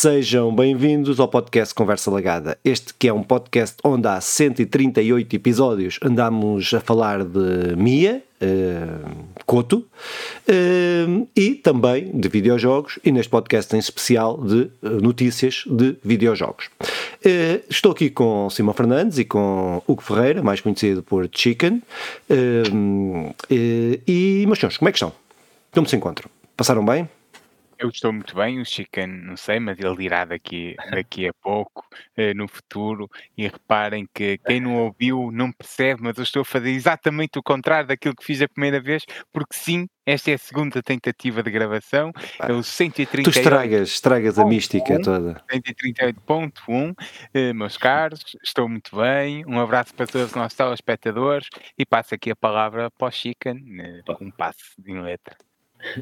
Sejam bem-vindos ao podcast Conversa Lagada. Este que é um podcast onde há 138 episódios andamos a falar de Mia, uh, Coto, uh, e também de videojogos e neste podcast em especial de uh, notícias de videojogos. Uh, estou aqui com Simão Fernandes e com Hugo Ferreira, mais conhecido por Chicken. E, meus senhores, como é que estão? Como se encontram? Passaram bem? Eu estou muito bem, o Chicken, não sei, mas ele irá daqui, daqui a pouco, eh, no futuro, e reparem que quem não ouviu não percebe, mas eu estou a fazer exatamente o contrário daquilo que fiz a primeira vez, porque sim, esta é a segunda tentativa de gravação, é o 138. Tu estragas, estragas a mística 1, toda. 138.1, eh, meus caros, estou muito bem, um abraço para todos os nossos telespectadores, e passo aqui a palavra para o Chicken, eh, um passo em letra.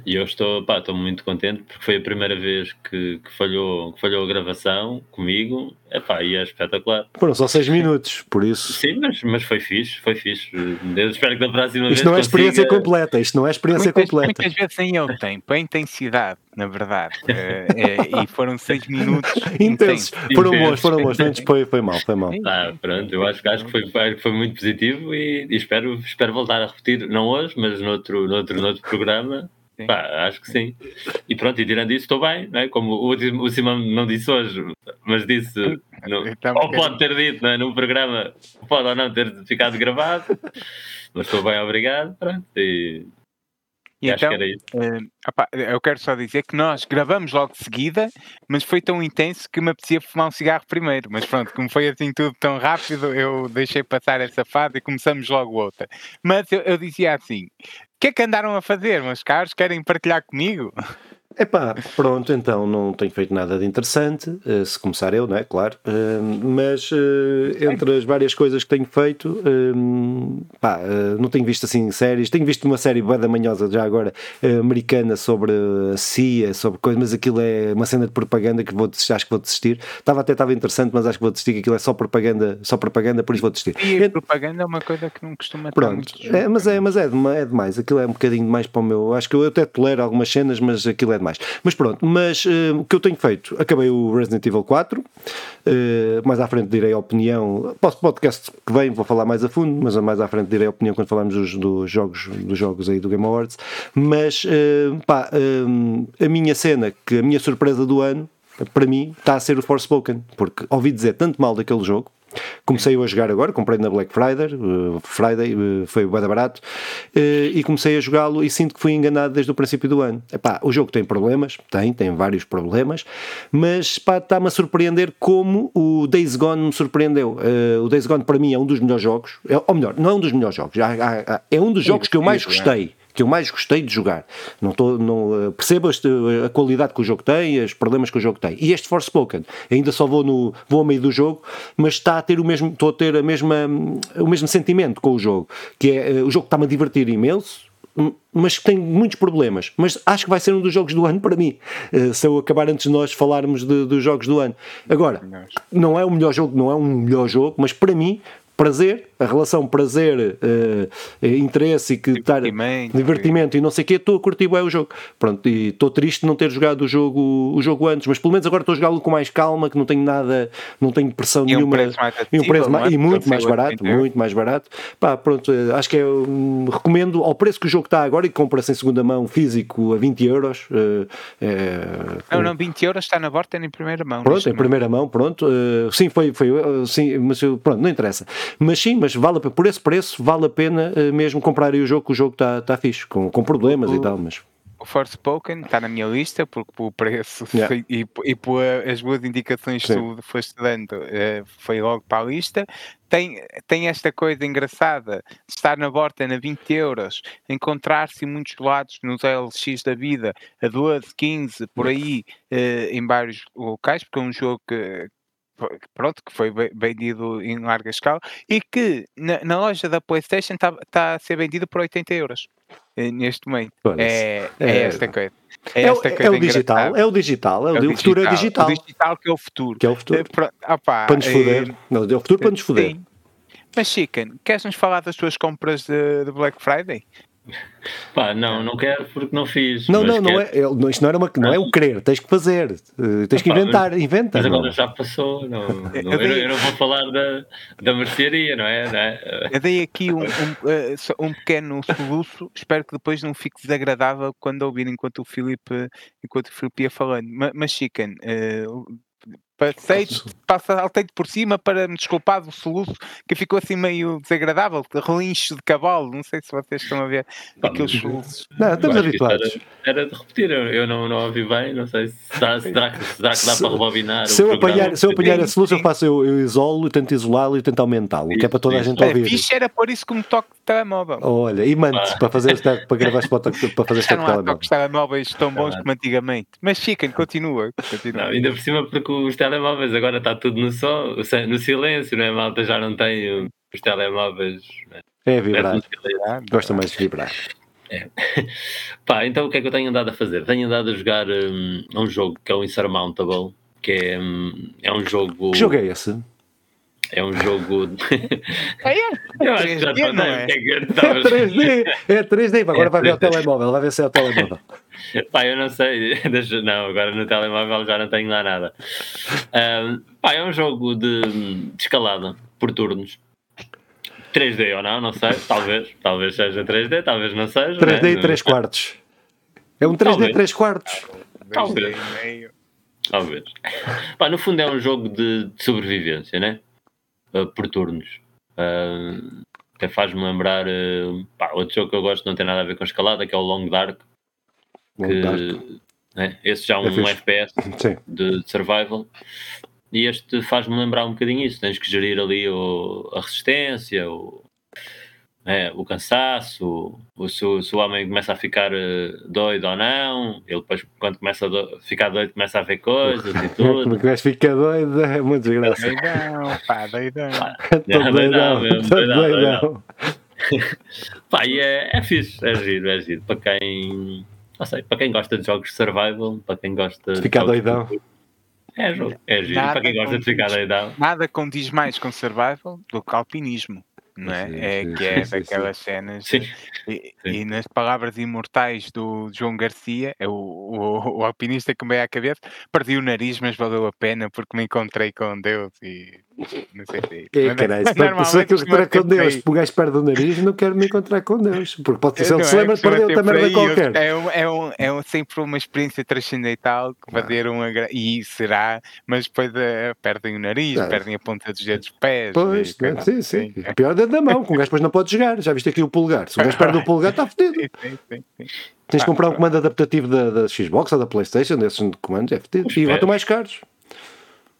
E eu estou, pá, estou muito contente porque foi a primeira vez que, que falhou, que falhou a gravação comigo. Epá, e é espetacular. Foram só 6 minutos, por isso. Sim, mas, mas foi fixe, foi fixe. Eu espero que da próxima isto vez. Isto não é experiência consiga... completa, isto não é experiência muitas, completa. Muitas vezes nem eu tempo, é intensidade, na verdade. é, é, e foram 6 minutos intensos. Foram bons, foram bons, mas foi, foi mal, foi mal. Ah, pronto, eu acho, acho que foi, foi muito positivo e, e, espero, espero voltar a repetir, não hoje, mas noutro, noutro, noutro programa Pá, acho que sim. E pronto, e tirando isso, estou bem, não é? Como o, o Simão não disse hoje, mas disse, no, então, ou pode ter dito não é? no programa, pode ou não ter ficado gravado, mas estou bem, obrigado. Pronto, e, e então, que uh, opa, eu quero só dizer que nós gravamos logo de seguida, mas foi tão intenso que me apetecia fumar um cigarro primeiro. Mas pronto, como foi assim tudo tão rápido, eu deixei passar essa fase e começamos logo outra. Mas eu, eu dizia assim: que é que andaram a fazer, meus caros? Querem partilhar comigo? Epá, pronto, então não tenho feito nada de interessante, uh, se começar eu, não é? Claro. Uh, mas uh, entre as várias coisas que tenho feito, pá, não tenho visto assim séries. Tenho visto uma série bem da manhosa já agora, americana, sobre a CIA, sobre coisas, mas aquilo é uma cena de propaganda que vou desistir, acho que vou desistir. Estava até estava interessante, mas acho que vou desistir, que aquilo é só propaganda, só propaganda, por isso vou desistir. E a propaganda é uma coisa que não costuma Pronto, é, mas é, mas é, é demais. Aquilo é um bocadinho demais para o meu. Acho que eu até tolero algumas cenas, mas aquilo é demais mais. Mas pronto, mas uh, o que eu tenho feito, acabei o Resident Evil 4, uh, eh, mais à frente direi a opinião, posso podcast que vem vou falar mais a fundo, mas mais à frente direi a opinião quando falarmos dos, dos jogos, dos jogos aí do Game Awards, mas uh, pá, a minha cena, que a minha surpresa do ano, para mim, está a ser o Forspoken, porque ouvi dizer tanto mal daquele jogo, Comecei a jogar agora, comprei na Black Friday, uh, Friday uh, foi bem barato, uh, e comecei a jogá-lo e sinto que fui enganado desde o princípio do ano. Epá, o jogo tem problemas, tem, tem vários problemas, mas está-me a surpreender como o Days Gone me surpreendeu. o Days Gone para mim é um dos melhores jogos, é, ou melhor, não é um dos melhores jogos, é um dos jogos que eu mais gostei que eu mais gostei de jogar. Não tô, não, uh, percebo este, a qualidade que o jogo tem, os problemas que o jogo tem. E este Forspoken, ainda só vou, no, vou ao meio do jogo, mas está a ter o mesmo, estou a ter a mesma, o mesmo sentimento com o jogo, que é, uh, o jogo está-me a divertir imenso, mas tem muitos problemas. Mas acho que vai ser um dos jogos do ano para mim. Se eu acabar antes de nós falarmos de, dos jogos do ano. Agora, não é o melhor jogo, não é um melhor jogo, mas para mim prazer, a relação prazer, uh, interesse e que divertimento, tar, divertimento e não sei o quê, estou a curtir bem o jogo. Pronto, e estou triste de não ter jogado o jogo, o jogo antes, mas pelo menos agora estou a jogá-lo com mais calma, que não tenho nada, não tenho pressão e nenhuma. Um preço mais e um preço mais, é? e muito mais barato, muito mais barato. Pá, pronto, eh, acho que é, um, recomendo ao preço que o jogo está agora e compra-se em segunda mão físico a 20 euros. Uh, não, não, 20 euros está na borda em primeira mão. Pronto, em primeira mão, pronto. Sim, foi, foi sim, mas pronto, não interessa. Mas sim, mas vale por esse preço, vale a pena uh, mesmo comprar o jogo, que o jogo está tá fixe, com, com problemas o, e tal, mas... O Forspoken está na minha lista, porque o preço yeah. e, e por as boas indicações que tu foste dando, uh, foi logo para a lista. Tem, tem esta coisa engraçada de estar na borda a 20 euros, encontrar-se em muitos lados nos LX da vida a 12, 15, por aí, em vários locais, porque é um jogo que, pronto, que foi vendido em larga escala e que na, na loja da PlayStation está tá a ser vendido por 80 euros eh, neste momento. É, é, é, esta coisa. É, é, coisa é o digital, é o digital, é o, é o, futuro é digital. O digital que é o futuro. Que é o futuro. É, opa, para nos foder. Não, é o futuro para nos foder. Mas Chicken, queres nos falar das tuas compras de, de Black Friday? Pá, não, não quero porque não fiz. Não, não, não é, isto não, era uma, não é o querer, tens que fazer, uh, tens que inventar, mas, inventa. Mas agora já passou, não, não eu, dei, eu, não vou falar da, da mercearia, não é? Não é? Eu dei aqui um, um, eh, um, pequeno soluço, espero que depois não fique desagradável quando ouvir enquanto o Filipe, enquanto o Filipe ia falando. Mas, mas Chicken, uh, Passei, saltei por cima para me desculpar do soluço que ficou assim meio desagradável, relincho de cavalo. Não sei se vocês estão a ver Pá, aqueles soluços. Não, estamos habituados. Era, era, de repetir, eu não, não ouvi bem, não sei se dá, será, que, será que dá para rebobinar. Se eu, apanhar, se eu apanhar a solução, eu faço, eu, eu isolo, tento isolá-lo e tento aumentá-lo, que é para toda a gente ouvir. Fixe era por isso como toque de telemóvel. Olha, e mande para fazer para gravar para fazer este telemóvel. Não há toques de telemóveis tão bons como antigamente. Mas Chicken, continua. continua. Não, ainda por cima porque os telemóveis agora está tudo no som, no silêncio, não é? Malta já não tem os telemóveis. É, vibrar. Gosta mais de vibrar. É. Pá, então o que é que eu tenho andado a fazer? Tenho andado a jogar um, um jogo que é o Insurmountable, que é, um, é um jogo. Que jogo é esse? É um jogo. É, eu acho que já é? é 3D, é 3D, agora é vai ver o telemóvel, vai ver se é o telemóvel. Pá, eu não sei, não, agora no telemóvel já não tenho lá nada. Um, pá, é um jogo de, de escalada por turnos. 3D ou não, não sei, talvez, talvez seja 3D, talvez não seja. 3D né? e 3 quartos. É um 3D talvez. 3 quartos. Talvez. Talvez. Pá, no fundo é um jogo de, de sobrevivência, né? Uh, por turnos. Uh, até faz-me lembrar uh, pá, outro jogo que eu gosto não tem nada a ver com escalada, que é o Long Dark. Que. Né, esse já é um, é FPS de, de survival. E este faz-me lembrar um bocadinho isso. Tens que gerir ali o, a resistência, o, é, o cansaço, o, se, o, se, o homem começa a ficar eh, doido ou não, ele depois, quando começa a do, ficar doido, começa a ver coisas e tudo. Quando começa a ficar doido, é muito desgraçado. Doidão, pá, doidão. Doidão, doidão, mesmo, doidão, doidão. pá, e é, é fixe, é giro, é giro. Para quem, não sei, para quem gosta de jogos de survival, para quem gosta de. Ficar doidão. De é, jogo. É giro. Nada para quem gosta de ficar doidão. Nada condiz mais com survival do que alpinismo. Não é? Sim, é sim, que é sim, daquelas cenas. E, e, nas palavras imortais do João Garcia, é o, o, o, alpinista que me veio à cabeça, perdi o nariz, mas valeu a pena porque me encontrei com Deus e não sei se. É, caralho, se aquilo que com Deus, o gajo perde o nariz, não quero me encontrar com Deus, porque pode ser, ele se lembra, perdeu outra merda qualquer. É, um, é, um, é um, sempre uma experiência transcendental que vai ter um e será, mas depois uh, perdem o nariz, ah. perdem a ponta dos dedos dos pés. Pois, e, né? sim, sim. sim. Pior dedo da mão, que o gajo depois não pode jogar. Já viste aqui o polegar? Se o gajo perde o polegar, está fodido. Sim, sim, sim. Tens de comprar um comando adaptativo da, da Xbox ou da Playstation, desses comandos, é fodido. E voltam mais caros.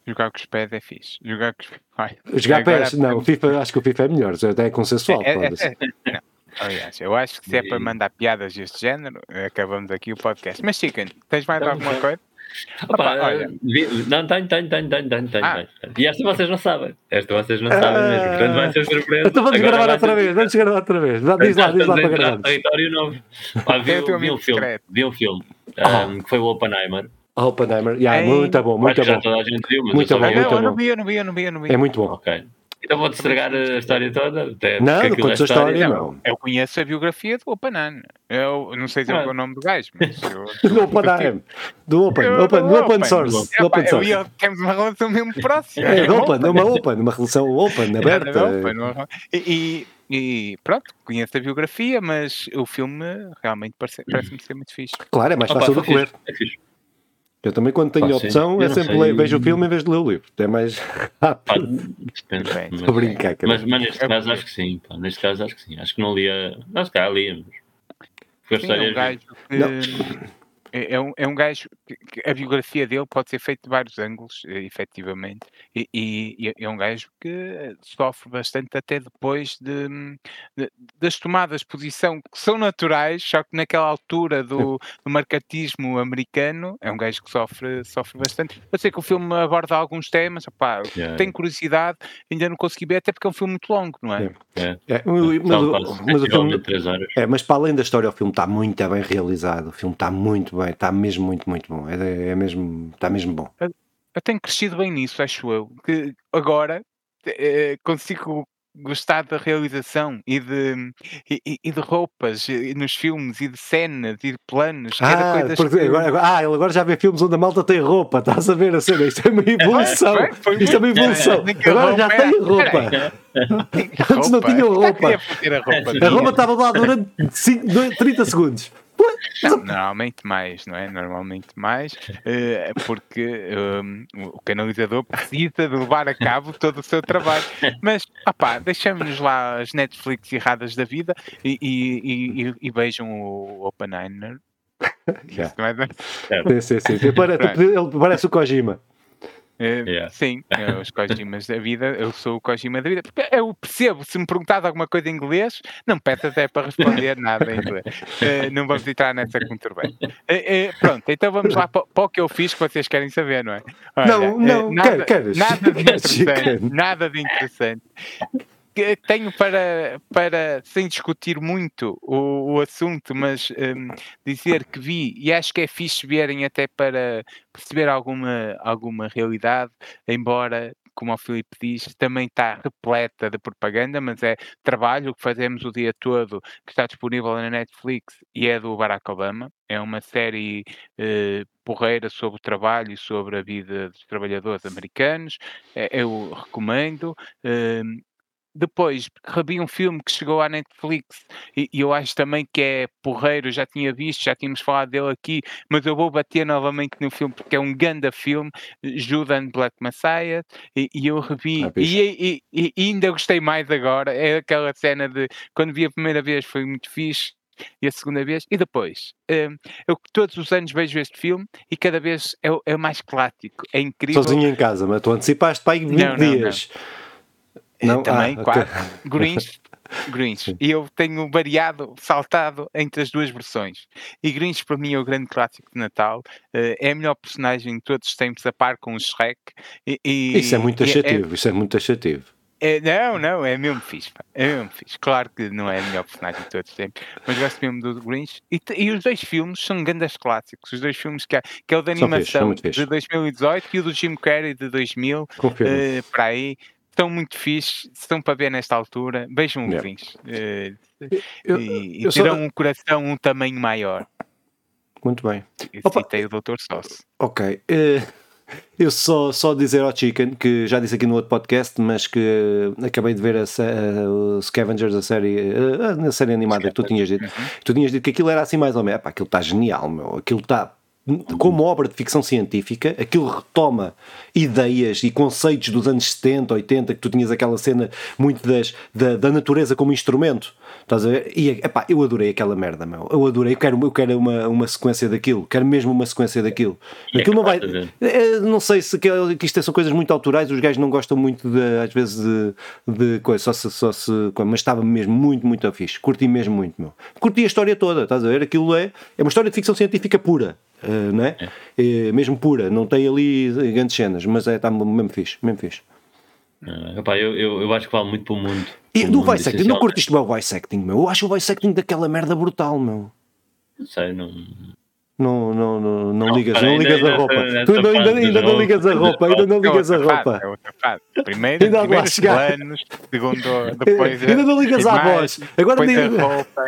Jogar com os pés é fixe. Jogar com os Ai, Jogar pés, não, o FIFA, acho que o FIFA é melhor, até é consensual. É, é, é, Aliás, eu acho que se é para mandar piadas deste género, acabamos aqui o podcast. Mas Chicken, tens mais alguma coisa? Opa, Opa, olha. Não, tenho, tenho, tenho, tenho, tenho, tenho. Ah. E esta vocês não sabem. Esta vocês não sabem mesmo. Portanto, vai ser surpresa. Então vamos gravar outra vez. Vamos gravar outra vez. Diz lá, diz lá para gravar. Território novo. vi, vi, um filme, vi um filme um, que foi o Oppenheimer. Oppenheimer, yeah, muito bom, muito bom. toda a gente viu, mas muito bom, muito bom. Eu não vi, eu não vi, eu não vi, eu não vi. É muito bom. Ok. Então vou-te estragar a história toda? Até não, não contes a história, não. Eu conheço a biografia do Oppenheimer. Eu não sei dizer ah. o nome do gajo, mas eu... do Oppenheimer. Do Open, eu, open, do open source. Do open source. Eu, temos uma relação mesmo próxima. É, open, uma open, uma relação open, aberta. Open, e, e pronto, conheço a biografia, mas o filme realmente parece-me parece ser muito fixe. Claro, é mais fácil de ler. É fixe. Eu também, quando tenho a opção, é sempre ler, vejo o filme em vez de ler o livro. É mais rápido. Depende. Estou a brincar, cara. Mas, mas neste caso, acho que sim. Pá. Neste caso, acho que sim. Acho que não lia. Não, se calhar lia, mas. Porque história. É um gajo que... É, é, um, é um gajo que, a biografia dele pode ser feita de vários ângulos, eh, efetivamente, e, e, e é um gajo que sofre bastante até depois de, de, das tomadas de posição que são naturais, só que naquela altura do, do marcatismo americano, é um gajo que sofre, sofre bastante. Eu sei que o filme aborda alguns temas, opá, yeah. tenho curiosidade, ainda não consegui ver, até porque é um filme muito longo, não é? é. é. Mas, mas, mas, o filme, é, mas para além da história, o filme está muito bem realizado, o filme está muito bem, está mesmo muito, muito bom. É, é mesmo, está mesmo bom. Eu, eu, tenho crescido bem nisso, acho eu. Que agora é, consigo gostar da realização e de, e, e de roupas e nos filmes e de cenas e de planos. Ah, porque agora, agora, ah, ele agora já vê filmes onde a malta tem roupa, estás a ver a cena? Isto é uma evolução. É, foi, foi Isto é uma evolução. agora já tem roupa. Antes não tinha roupa. A roupa, a roupa estava lá durante 5, 30 segundos. Normalmente mais, não é? Normalmente mais, uh, porque um, o canalizador precisa de levar a cabo todo o seu trabalho. Mas, opá, deixamos lá as Netflix erradas da vida e, e, e, e vejam o Oppenheimer. Yeah. É sim, sim, sim. Ele parece o Kojima. Uh, yeah. Sim, uh, os Kojimas da vida, eu sou o Kojima da vida, porque eu percebo, se me perguntar alguma coisa em inglês, não peço até para responder nada em inglês. Uh, não vamos entrar nessa muito bem. pronto, então vamos lá para, para, o que eu fiz que vocês querem saber, não é? Olha, não, não, nada, queres? Nada de interessante. nada de interessante tenho para, para sem discutir muito o, o assunto, mas um, dizer que vi e acho que é fixe verem até para perceber alguma, alguma realidade, embora como o Filipe diz, também está repleta de propaganda, mas é trabalho que fazemos o dia todo, que está disponível na Netflix e é do Barack Obama. É uma série eh, porreira sobre o trabalho e sobre a vida dos trabalhadores americanos. É, eu recomendo. Eh, depois revi um filme que chegou à Netflix e, e, eu acho também que é porreiro, já tinha visto, já tínhamos falado dele aqui, mas eu vou bater novamente no filme porque é um ganda filme, Judas Black Messiah, e, e eu revi ah, e, e, ainda gostei mais agora, é aquela cena de quando vi a primeira vez foi muito fixe, e a segunda vez, e depois. Hum, eu todos os anos vejo este filme e cada vez é, é mais clássico, é incrível. Sozinho em casa, mas tu antecipaste para aí 20 não, dias. Não, não. Não? Também, ah, quatro. Okay. Greens. Greens. E eu tenho variado, saltado entre as duas versões. E Greens, para mim, é o grande clássico de Natal. Uh, é a melhor personagem de todos os tempos, a par com o Shrek. E, e, isso é muito achativo, é, isso é muito achativo. É, não, não, é mesmo fixe. Pá. É mesmo fixe. Claro que não é a melhor personagem de todos os tempos, mas gosto mesmo do Grinch. E, e, os dois filmes são grandes clássicos. Os dois filmes que, há, que é o da animação fixe, de 2018 e o do Jim Carrey de 2000, uh, para aí estão muito fixe, estão para ver nesta altura, vejam yeah. o Vins uh, eu, e, eu terão só... um coração um tamanho maior. Muito bem. E citei o Dr. Sauce. Ok. Uh, eu só, só dizer ao Chicken, que já disse aqui no outro podcast, mas que acabei de ver a, a, o Scavengers, a série, a, a série animada que tu tinhas dito. Uhum. Tu tinhas dito que aquilo era assim mais ou menos. Epá, aquilo está genial, meu. Aquilo está como obra de ficção científica, aquilo retoma ideias e conceitos dos anos 70, 80, que tu tinhas aquela cena muito das, da, da natureza como instrumento. Estás a ver? E epá, eu adorei aquela merda, meu. Eu adorei, eu quero, eu quero uma, uma sequência daquilo, quero mesmo uma sequência daquilo. É aquilo não vai. É, não sei se que, que isto são coisas muito autorais, os gajos não gostam muito de, às vezes de, de coisa, só se, só se. Mas estava mesmo muito, muito fixe. Curti mesmo muito, meu. Curti a história toda, estás a ver? Aquilo é, é uma história de ficção científica pura. Uh, não é? é? mesmo pura, não tem ali grandes cenas, mas é, está mesmo fixe, mesmo fixe. Uh, eu, eu, eu, acho que vale muito para o mundo. E do voice acting, não curtiste o voice acting, meu? Eu acho o voice acting daquela merda brutal, meu. Não sei, não. Não, não, não, não, ligas, não ligas a roupa. Tu ainda, ainda, ainda não ligas a roupa, ainda não ligas a roupa. É. Primeiro, ainda primeiros planos, segundo, depois. Ainda não ligas à voz. Agora digo. A roupa,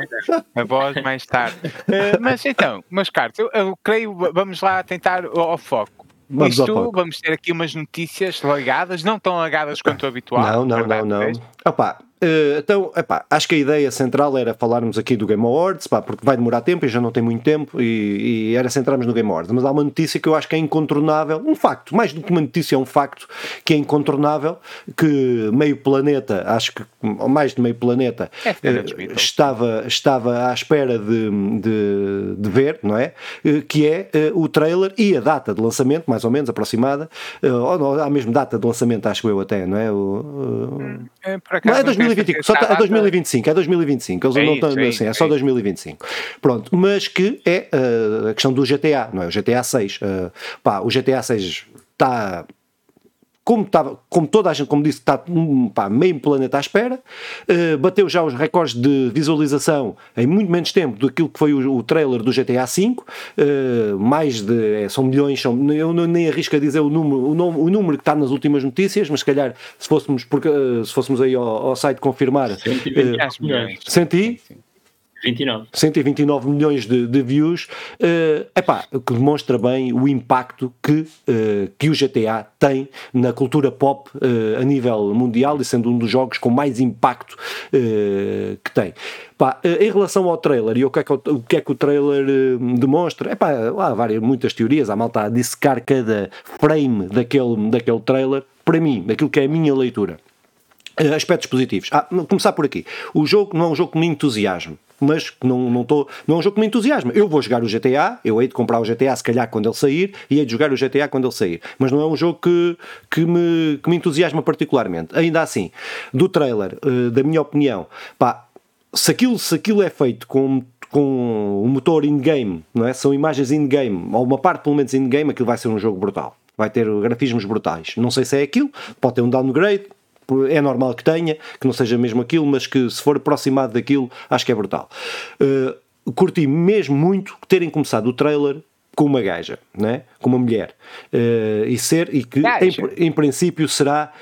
a voz mais tarde. Uh, mas então, meus caros, eu, creio, vamos lá tentar ao foco. Vamos Isto, vamos ter aqui umas notícias ligadas, não tão ligadas quanto o habitual. Não, não, não, não. Opa, Uh, então, epá, acho que a ideia central era falarmos aqui do Game Awards, pá, porque vai demorar tempo e já não tem muito tempo, e, e, era centrarmos no Game Awards. Mas há uma notícia que eu acho que é incontornável, um facto, mais do que uma notícia, é um facto que é incontornável, que meio planeta, acho que mais de meio planeta, é, uh, estava, estava à espera de, de, de ver, não é? Uh, que é o trailer e a data de lançamento, mais ou menos aproximada, ou não, a mesma data de lançamento, acho eu até, não é? O, hum, é, não é 2000 2025, só é 2025, é 2025, eles é não estão assim, é só 2025. Pronto, mas que é uh, a questão do GTA, não é? O GTA 6. Uh, pá, o GTA 6 está como, estava, como toda a gente, como disse, está hum, pá, meio planeta à espera, uh, bateu já os recordes de visualização em muito menos tempo do que foi o, o trailer do GTA V, uh, mais de, é, são milhões, são, eu nem arrisco a dizer o número, o, nome, o número que está nas últimas notícias, mas se calhar se fôssemos, porque, uh, se fôssemos aí ao, ao site confirmar... 120 milhões. Senti? Sim. 29. 129 milhões de, de views, uh, epá, que demonstra bem o impacto que, uh, que o GTA tem na cultura pop uh, a nível mundial e sendo um dos jogos com mais impacto uh, que tem. Pá, em relação ao trailer e o que é que o, o, que é que o trailer demonstra, epá, há várias, muitas teorias, há malta a dissecar cada frame daquele, daquele trailer, para mim, aquilo que é a minha leitura. Aspectos positivos. Ah, começar por aqui. O jogo não é um jogo que me entusiasma mas não, não, tô, não é um jogo que me entusiasma. Eu vou jogar o GTA, eu hei de comprar o GTA se calhar quando ele sair e hei de jogar o GTA quando ele sair, mas não é um jogo que, que, me, que me entusiasma particularmente. Ainda assim, do trailer, uh, da minha opinião, pá, se aquilo, se aquilo é feito com com o motor in-game, não é? São imagens in-game, ou uma parte pelo menos in-game, aquilo vai ser um jogo brutal. Vai ter grafismos brutais. Não sei se é aquilo, pode ter um downgrade, é normal que tenha, que não seja mesmo aquilo, mas que se for aproximado daquilo, acho que é brutal. Uh, curti mesmo muito terem começado o trailer com uma gaja, né? com uma mulher, uh, e ser, e que em, em, princípio será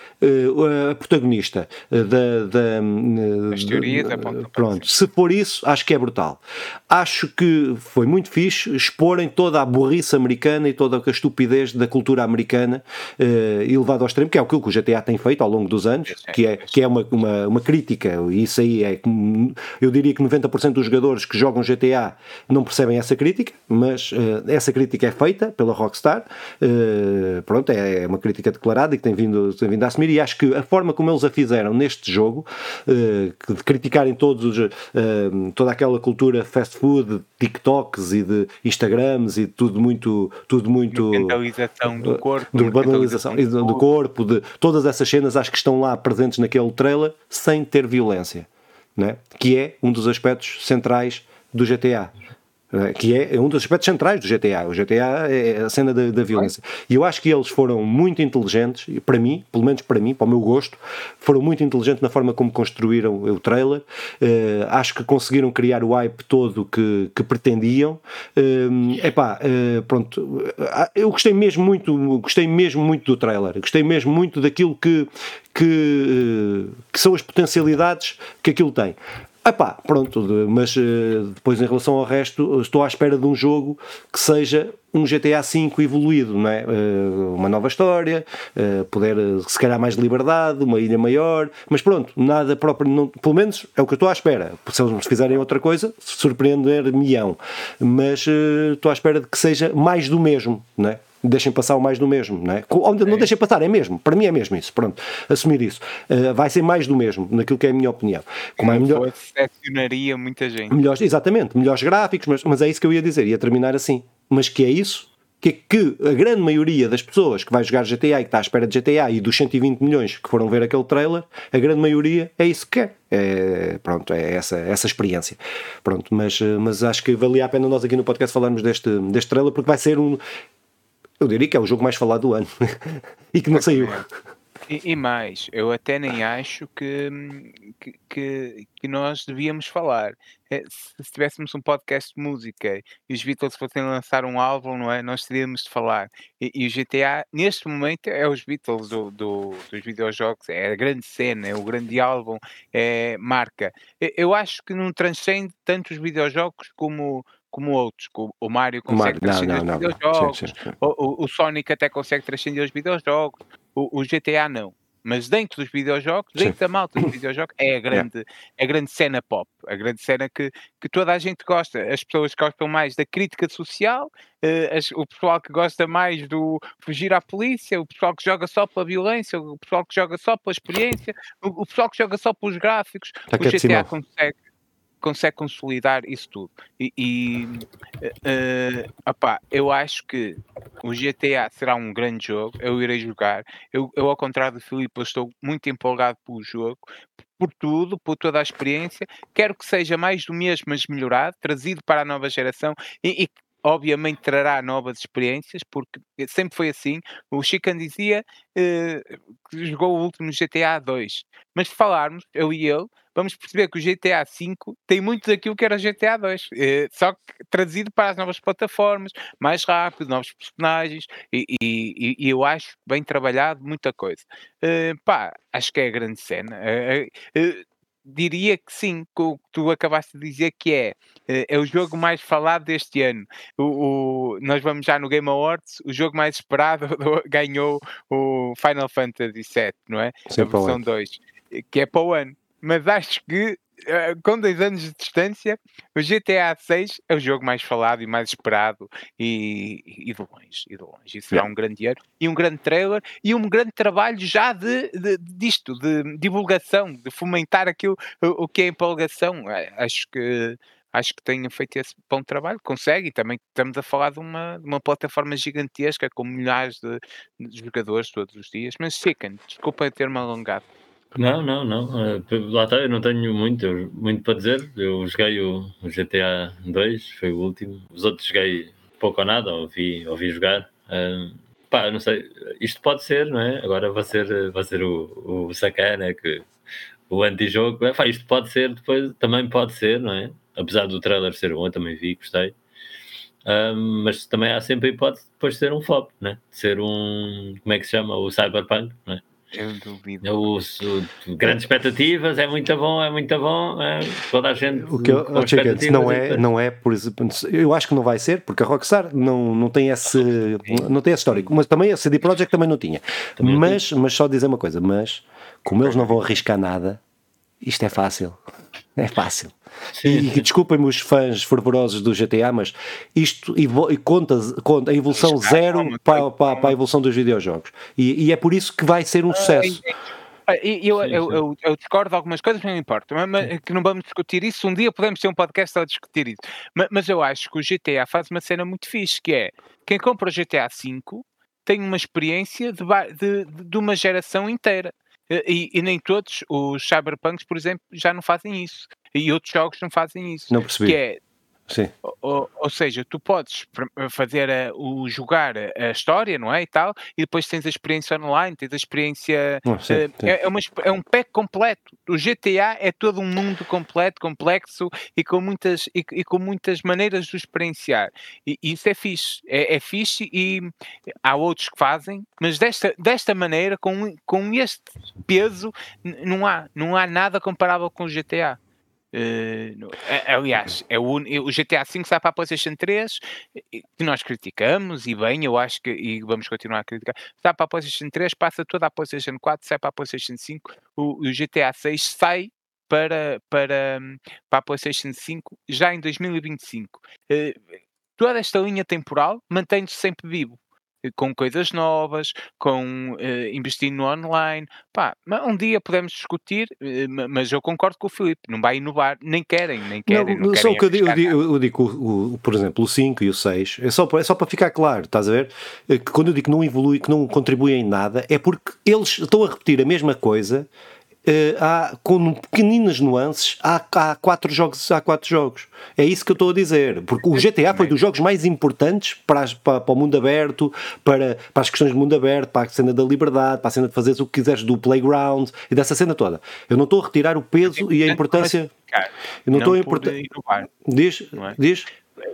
a protagonista uh, da, da As teorias pronto, se for isso, acho que é brutal. Acho que foi muito fixe exporem toda a burrice americana e toda a estupidez da cultura americana uh, e levado ao extremo, que é aquilo que o GTA tem feito ao longo dos anos, que é, que é uma, uma, uma crítica, e isso aí é, eu diria que 90% dos jogadores que jogam GTA não percebem essa crítica, mas essa crítica é feita pela Rockstar, uh, pronto, é, é, uma crítica declarada e que tem vindo, tem vindo a assumir, e acho que a forma como eles a fizeram neste jogo, uh, de criticarem todos, uh, toda aquela cultura fast food, TikToks e de Instagrams e tudo muito. Tudo muito banalização do corpo. De banalização do, do corpo, de todas essas cenas acho que estão lá presentes naquele trailer sem ter violência, né? que é um dos aspectos centrais do GTA. É? que é um dos aspectos centrais do GTA. O GTA é a cena da, da violência. E eu acho que eles foram muito inteligentes, para mim, pelo menos para mim, para o meu gosto, foram muito inteligentes na forma como construíram o trailer. Uh, acho que conseguiram criar o hype todo que, que pretendiam. Uh, epá, uh, pronto, eu gostei mesmo muito, gostei mesmo muito do trailer, gostei mesmo muito daquilo que, que, que são as potencialidades que aquilo tem. Epá, pronto, mas uh, depois em relação ao resto, estou à espera de um jogo que seja um GTA V evoluído, não é? Uh, uma nova história, uh, poder, se calhar, mais liberdade, uma ilha maior, mas pronto, nada próprio, não, pelo menos é o que eu estou à espera. Se eles fizerem outra coisa, surpreender-me-ão, mas estou à espera de que seja mais do mesmo, não é? Deixem passar o mais do mesmo, não é? Onde não deixem passar, é mesmo, para mim é mesmo isso, pronto, assumir isso. Uh, vai ser mais do mesmo, naquilo que é a minha opinião. Como é melhor. Decepcionaria muita gente. Melhores, exatamente, melhores gráficos, mas, mas é isso que eu ia dizer, ia terminar assim. Mas que é isso? que, que a grande maioria das pessoas que vai jogar GTA e que está à espera de GTA e dos 120 milhões que foram ver aquele trailer, a grande maioria é isso que quer. É, pronto, é essa, essa experiência. Pronto, mas, mas acho que valia a pena nós aqui no podcast falarmos deste, deste trailer porque vai ser um. Eu diria que é o jogo mais falado do ano e que não saiu. E, e, mais, eu até nem acho que, que, que, nós devíamos falar. É, se tivéssemos um podcast de música e os Beatles fossem lançar um álbum, não é? Nós teríamos de falar. E, e o GTA, neste momento, é os Beatles do, do, dos videojogos, é a grande cena, é o grande álbum, é marca. Eu acho que não transcende tanto os videojogos como como outros. O Mario consegue Mario, transcender não, não, os videojogos, sim, sim, sim. O, o, Sonic até consegue transcender os videojogos, o, o GTA não. Mas dentro dos videojogos, dentro da malta dos videojogos, é a grande, yeah. a grande cena pop, a grande cena que, que toda a gente gosta. As pessoas gostam mais da crítica social, uh, as, o pessoal que gosta mais do fugir à polícia, o pessoal que joga só pela violência, o pessoal que joga só pela experiência, o, o pessoal que joga só pelos gráficos. Tá o GTA consegue consegue consolidar isso tudo. E, e uh, opá, eu acho que o GTA será um grande jogo, eu irei jogar. Eu, eu ao contrário do Filipe, estou muito empolgado pelo jogo, por tudo, por toda a experiência. Quero que seja mais do mesmo, mas melhorado, trazido para a nova geração e, e obviamente trará novas experiências, porque sempre foi assim. O Chican dizia uh, que jogou o último GTA 2, mas se falarmos, eu e ele, vamos perceber que o GTA V tem muito daquilo que era o GTA 2, uh, só que trazido para as novas plataformas, mais rápido, novos personagens, e, e, e eu acho bem trabalhado, muita coisa. Uh, pá, acho que é a grande cena diria que sim, com o que tu acabaste de dizer que é, eh, é o jogo mais falado deste ano. O, o nós vamos já no Game Awards, o jogo mais esperado ganhou o Final Fantasy VII, não é? Sim, a versão 2, que é para o ano. Mas acho que com dois anos de distância, o GTA 6 é o jogo mais falado e mais esperado e, e de longe, e de longe. Isso será um grande dinheiro e um grande trailer e um grande trabalho já de, de disto, de divulgação, de fomentar aquilo o, o que é empolgação. Eh, acho que acho que tenha feito esse bom trabalho, consegue, e também estamos a falar de uma, de uma plataforma gigantesca com milhares de, de jogadores todos os dias, mas Chicken, desculpa ter-me alongado. Não, não, não. Uh, lá está, eu não tenho muito, muito para dizer. Eu joguei o, GTA 2, foi o último. Os outros joguei pouco ou nada, ouvi, ouvi jogar. Uh, pá, não sei, isto pode ser, não é? Agora vai ser, vai ser o, o sacana, que o antijogo. É, pá, isto pode ser, depois também pode ser, não é? Apesar do trailer ser bom, eu também vi, gostei. Uh, mas também há sempre a hipótese de depois ser um flop, né? De ser um. Como é que se chama? O Cyberpunk, não é? Eu duvido. Eu uso grandes expectativas, é muito bom, é muito bom. É, toda a gente. O que eu, oh, não é, não é, por exemplo, eu acho que não vai ser, porque a Rockstar não, não tem esse não tem esse histórico, mas também a CD Projekt também não tinha. Também mas, mas só dizer uma coisa, mas como eles não vão arriscar nada, isto é fácil. É fácil. Sim, e, desculpem-me os fãs fervorosos do GTA, mas isto e conta, conta a evolução zero para, para, para, a evolução dos videojogos. E, e, é por isso que vai ser um sucesso. Eu, eu, eu, eu, discordo de algumas coisas, não importa, mas, mas, que não vamos discutir isso. Um dia podemos ter um podcast a discutir isso. Mas, mas, eu acho que o GTA faz uma cena muito fixe, que é quem compra o GTA V tem uma experiência de, de, de uma geração inteira. E, e, nem todos os cyberpunks, por exemplo, já não fazem isso. E outros jogos não fazem isso. Não percebi. Que é, Sim. Ou, ou seja, tu podes fazer a, o jogar a história, não é? E tal, e depois tens a experiência online, tens a experiência. Sim, uh, sim. É, é, uma, é um pack completo. O GTA é todo um mundo completo, complexo e com muitas, e, e com muitas maneiras de experienciar. E, e isso é fixe. É, é fixe e há outros que fazem, mas desta, desta maneira, com, com este peso, não há, não há nada comparável com o GTA. Uh, aliás, é o, o, GTA V sai para a PlayStation 3, que nós criticamos, e bem, eu acho que, e vamos continuar a criticar, sai para a PlayStation 3, passa toda a PlayStation 4, sai para a PlayStation 5, o, o GTA 6 sai para, para, para a PlayStation 5 já em 2025. Uh, toda esta linha temporal mantém-se sempre vivo com coisas novas, com uh, investindo no online. Pá, um dia podemos discutir, uh, mas eu concordo com o Filipe, não vai inovar, nem querem, nem querem. Não, não só que eu digo, eu eu digo o, o, por exemplo, o 5 e o 6, é só, é só para ficar claro, estás a ver? É que quando eu digo que não evolui, que não contribui em nada, é porque eles estão a repetir a mesma coisa há, com pequeninas nuances, há, há, quatro jogos, há quatro jogos. É isso que eu estou a dizer. Porque o GTA foi dos jogos mais importantes para, as, para, para, o mundo aberto, para, para as questões do mundo aberto, para a cena da liberdade, para a cena de fazeres o que quiseres do playground e dessa cena toda. Eu não estou a retirar o peso e a importância. Eu não, estou a importar. Diz, é? diz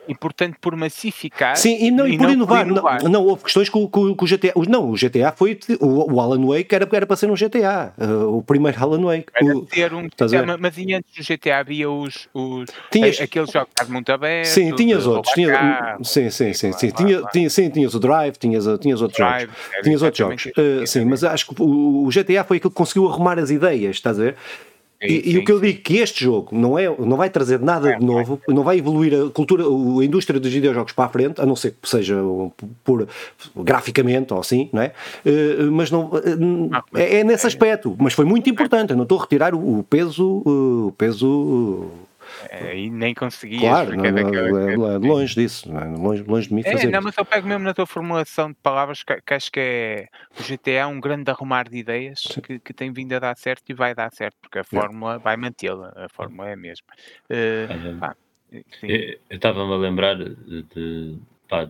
importante por massificar. Sim, e, não, e, e por, não inovar. por, inovar. Não, não, houve questões com, com, com o GTA. Não, o GTA foi. O, o Alan Wake era, era para ser um GTA. Uh, o primeiro Alan Wake. Era o, ter um GTA, mas antes do GTA havia os. os tinhas, aqueles jogos de mundo aberto. Sim, tinhas outros. Sim, sim, sim. sim, tinha, tinha, sim tinhas o Drive, tinhas, tinhas outros Drive, jogos. Tinhas outros jogos. Uh, sim, mas acho que o, o GTA foi aquele que conseguiu arrumar as ideias, estás a ver? E, sim, e, o que eu digo que este jogo não, é, não vai trazer nada é, de novo, não vai evoluir a cultura, a indústria dos videojogos para a frente, a não ser que seja por, graficamente ou assim, não é? Uh, mas não uh, é, é, nesse aspecto, mas foi muito importante. Eu não estou a retirar o, peso, o peso é, e nem conseguias. Claro, não, é, é, longe disso, é? longe, longe de mim fazer é, Não, mas eu pego mesmo na tua formulação de palavras que, que acho que é o GTA é um grande arrumar de ideias que, que, tem vindo a dar certo e vai dar certo, porque a fórmula vai mantê-la, a fórmula é a mesma. Uh, pá, Eu estava-me a lembrar de, de pá,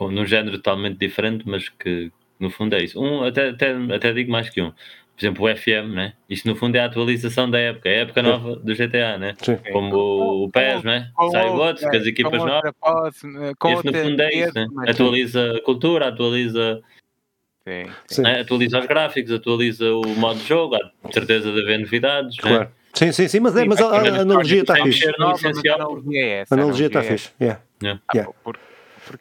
num género totalmente diferente, mas que no fundo é isso. Um, até, até, até digo mais que um. Por exemplo, o FM, né? Isto no fundo é a atualização da época, é a época nova do GTA, né? Sim. Como o, o PES, né? Sai o outro, com as equipas novas. Isto no fundo é isso, né? Atualiza a cultura, atualiza. Sim, sim. Né? Atualiza os gráficos, atualiza o modo de jogo, há certeza de haver novidades. Né? Claro. Né? Sim, sim, sim, mas, é, mas a, a, a analogia está fixe. A analogia está fixe. Yeah. Yeah. Yeah. Porque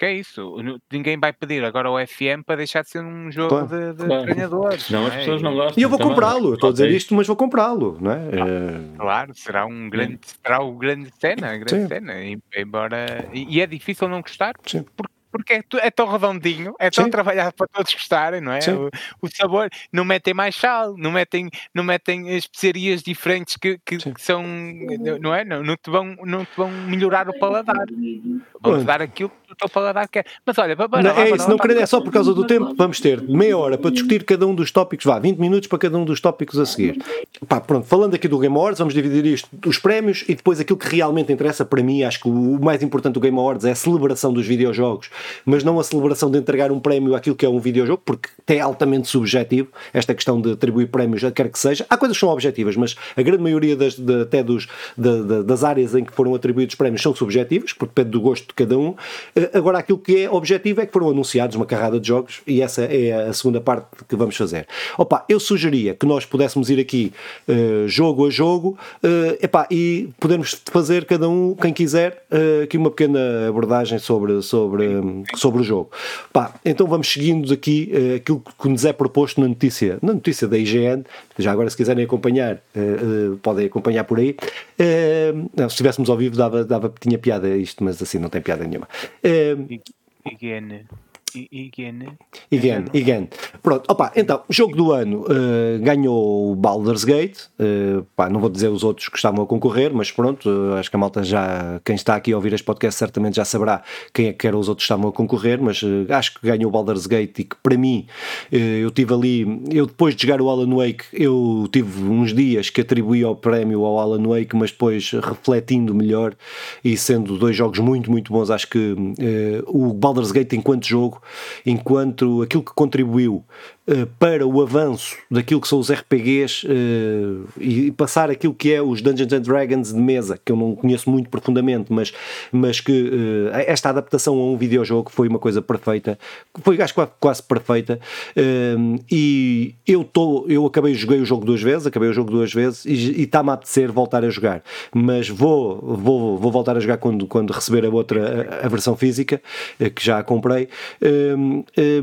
é isso, ninguém vai pedir agora o FM para deixar de ser um jogo claro, de, de claro. treinadores. Não, as é? pessoas não gostam. E eu vou comprá-lo, estou a dizer isto, mas vou comprá-lo, não é? Ah, claro, será um grande, será o grande cena, grande Sim. cena, embora e, é difícil não gostar, Sim. porque porque é, é, tão redondinho, é tão Sim. trabalhado para todos gostarem, não é? O, o, sabor, não metem mais sal, não metem, não metem especiarias diferentes que, que, que são, não é? Não, não, te vão, não te vão melhorar o paladar. Vão dar aquilo que teu paladar quer. Mas olha, não, não, é isso, não, não, é só por causa do tempo, vamos ter meia hora para discutir cada um dos tópicos, vá, 20 minutos para cada um dos tópicos a seguir. Pá, pronto, falando aqui do Game Awards, vamos dividir isto, os prémios e depois aquilo que realmente interessa para mim, acho que o mais importante do Game Awards é a celebração dos videojogos mas não a celebração de entregar um prémio àquilo que é um videojogo, porque é altamente subjetivo esta questão de atribuir prémios, quer que seja. Há coisas que são objetivas, mas a grande maioria das, de, até dos, de, de, das áreas em que foram atribuídos prémios são subjetivas, porque depende do gosto de cada um. Eh, agora, aquilo que é objetivo é que foram anunciados uma carrada de jogos e essa é a segunda parte que vamos fazer. Opa, eu sugeria que nós pudéssemos ir aqui uh, jogo a jogo uh, epá, e podermos fazer cada um, quem quiser, uh, aqui uma pequena abordagem sobre, sobre, sobre o jogo. Então vamos seguindo aqui aquilo que nos é proposto na notícia, na notícia da IGN. Já agora, se quiserem acompanhar, uh, uh, podem acompanhar por aí. Não, se estivéssemos ao vivo, dava, dava, tinha piada isto, mas assim não tem piada nenhuma. IGN. Again. Again, again. Pronto, opa, então, jogo do ano uh, ganhou o Baldur's Gate. Uh, pá, não vou dizer os outros que estavam a concorrer, mas pronto, uh, acho que a malta já, quem está aqui a ouvir este podcast certamente já saberá quem é que eram os outros que estavam a concorrer, mas acho que ganhou o Baldur's Gate e que para mim, eu tive ali, eu depois de jogar o Alan Wake, eu tive uns dias que atribuí ao prémio ao Alan Wake, mas depois refletindo melhor e sendo dois jogos muito, muito bons, acho que o Baldur's Gate enquanto jogo enquanto aquilo que contribuiu para o avanço daquilo que são os RPGs eh, e passar aquilo que é os Dungeons and Dragons de mesa, que eu não conheço muito profundamente, mas, mas que uh, esta adaptação a um videojogo foi uma coisa perfeita, foi acho quase, quase perfeita. e eu, tô, eu acabei, joguei o jogo duas vezes, acabei o jogo duas vezes e está-me a apetecer voltar a jogar, mas vou, vou, vou voltar a jogar quando, quando receber a outra, a, a versão física, que já a comprei.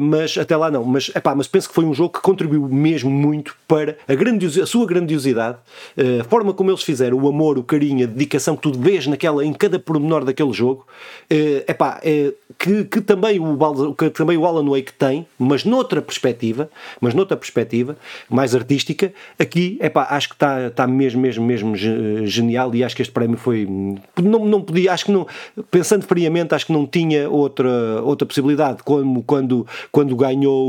mas até lá não, mas, epá, mas penso que foi um jogo que contribuiu mesmo muito para a, grandiosidade, a sua grandiosidade, eh, a forma como eles fizeram, o amor, o carinho, a dedicação que tu vês naquela, em cada pormenor daquele jogo, é pá, é, que, que, também o, que também o Alan Wake tem, mas noutra perspectiva, mas noutra perspectiva, mais artística, aqui, é pá, acho que está tá mesmo, mesmo, mesmo genial e acho que este prémio foi, não, não podia, acho que não, pensando friamente, acho que não tinha outra, outra possibilidade, como quando, quando ganhou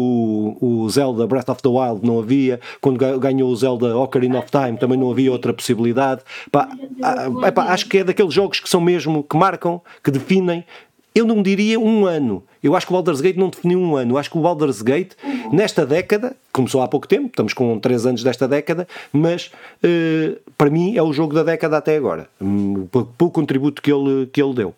o, o Zelda Breath of the Wild não havia, quando ganhou o Zelda Ocarina of Time também não havia outra possibilidade. Pá, ah, pá, acho que é daqueles jogos que são mesmo, que marcam, que definem eu não diria um ano. Eu acho que o Baldur's Gate não definiu um ano. Eu acho que o Baldur's Gate, nesta década, começou há pouco tempo, estamos com 3 anos desta década, mas uh, para mim é o jogo da década até agora, um, pelo contributo que ele, que ele deu.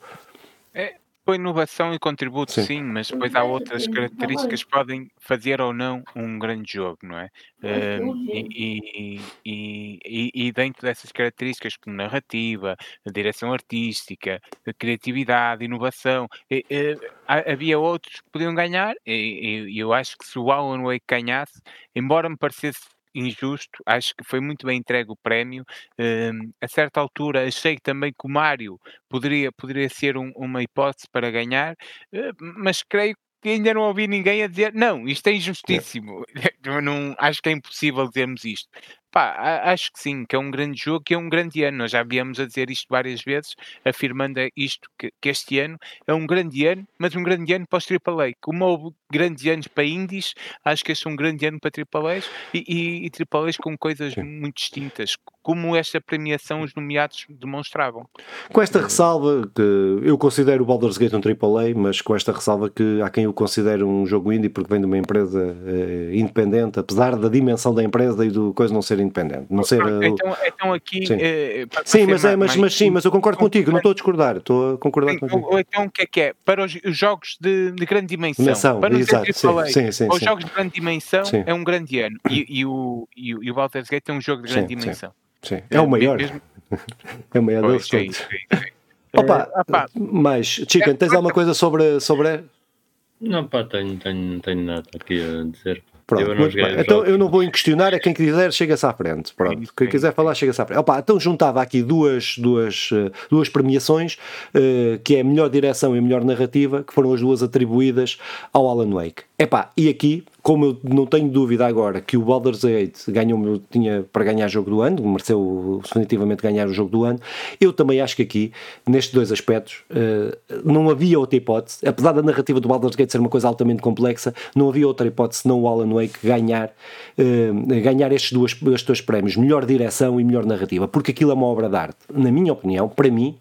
Com inovação e contributo, sim. sim, mas depois há outras características que podem fazer ou não um grande jogo, não é? Uh, e, e, e, e, dentro dessas características, como narrativa, direção artística, criatividade, inovação, havia outros que podiam ganhar, e eu acho que se o Alan Wake ganhasse, embora me parecesse injusto, acho que foi muito bem entregue o prémio. Uh, a certa altura achei também que o Mário poderia, poderia ser um, uma hipótese para ganhar, uh, mas creio que ainda não ouvi ninguém a dizer não, isto é injustíssimo. não, acho que é impossível dizermos isto. Pá, acho que sim, que é um grande jogo, que é um grande ano. Nós já viemos a dizer isto várias vezes, afirmando isto, que, que este ano é um grande ano, mas um grande ano para os AAA. Como houve grandes anos para indies, acho que este é um grande ano para AAAs e, e, e AAAs com coisas Sim. muito distintas, como esta premiação os nomeados demonstravam. Com esta ressalva, que eu considero o Baldur's Gate um AAA, mas com esta ressalva que há quem o considere um jogo indie porque vem de uma empresa eh, independente, apesar da dimensão da empresa e do coisa não ser independente. Não ser, então, então aqui. Sim, eh, sim mas, é, mas, mas, sim, mas eu concordo contigo, não estou a discordar, estou a concordar sim, contigo. Ou então o que é que é? Para os, os jogos de, de, grande dimensão, dimensão para não exato, sim, sim, sim, os jogos de grande dimensão é um grande ano e, e, o, e, e o Baldur's Gate é um jogo de grande dimensão. Sim, é o maior. Mesmo... é o maior deles é todos. Opa, uh, mas, Chicken, tens alguma coisa sobre, sobre. Não, pá, tenho, tenho, tenho nada aqui a dizer. Pronto, eu então eu não vou questionar, é quem quiser chega-se à frente. Pronto, quem quiser falar chega-se à frente. Opa, então juntava aqui duas, duas, eh, duas premiações, uh, que é a melhor direção e a melhor narrativa, que foram as duas atribuídas ao Alan Wake. Epá, e aqui como eu não tenho dúvida agora que o Baldur's Gate ganhou, tinha para ganhar jogo do ano, mereceu definitivamente ganhar o jogo do ano, eu também acho que aqui, nestes dois aspectos, uh, não havia outra hipótese, apesar da narrativa do Baldur's Gate ser uma coisa altamente complexa, não havia outra hipótese senão o Alan Wake ganhar, uh, ganhar estes, dois, estes dois prémios, melhor direção e melhor narrativa, porque aquilo é uma obra de arte, na minha opinião, para mim,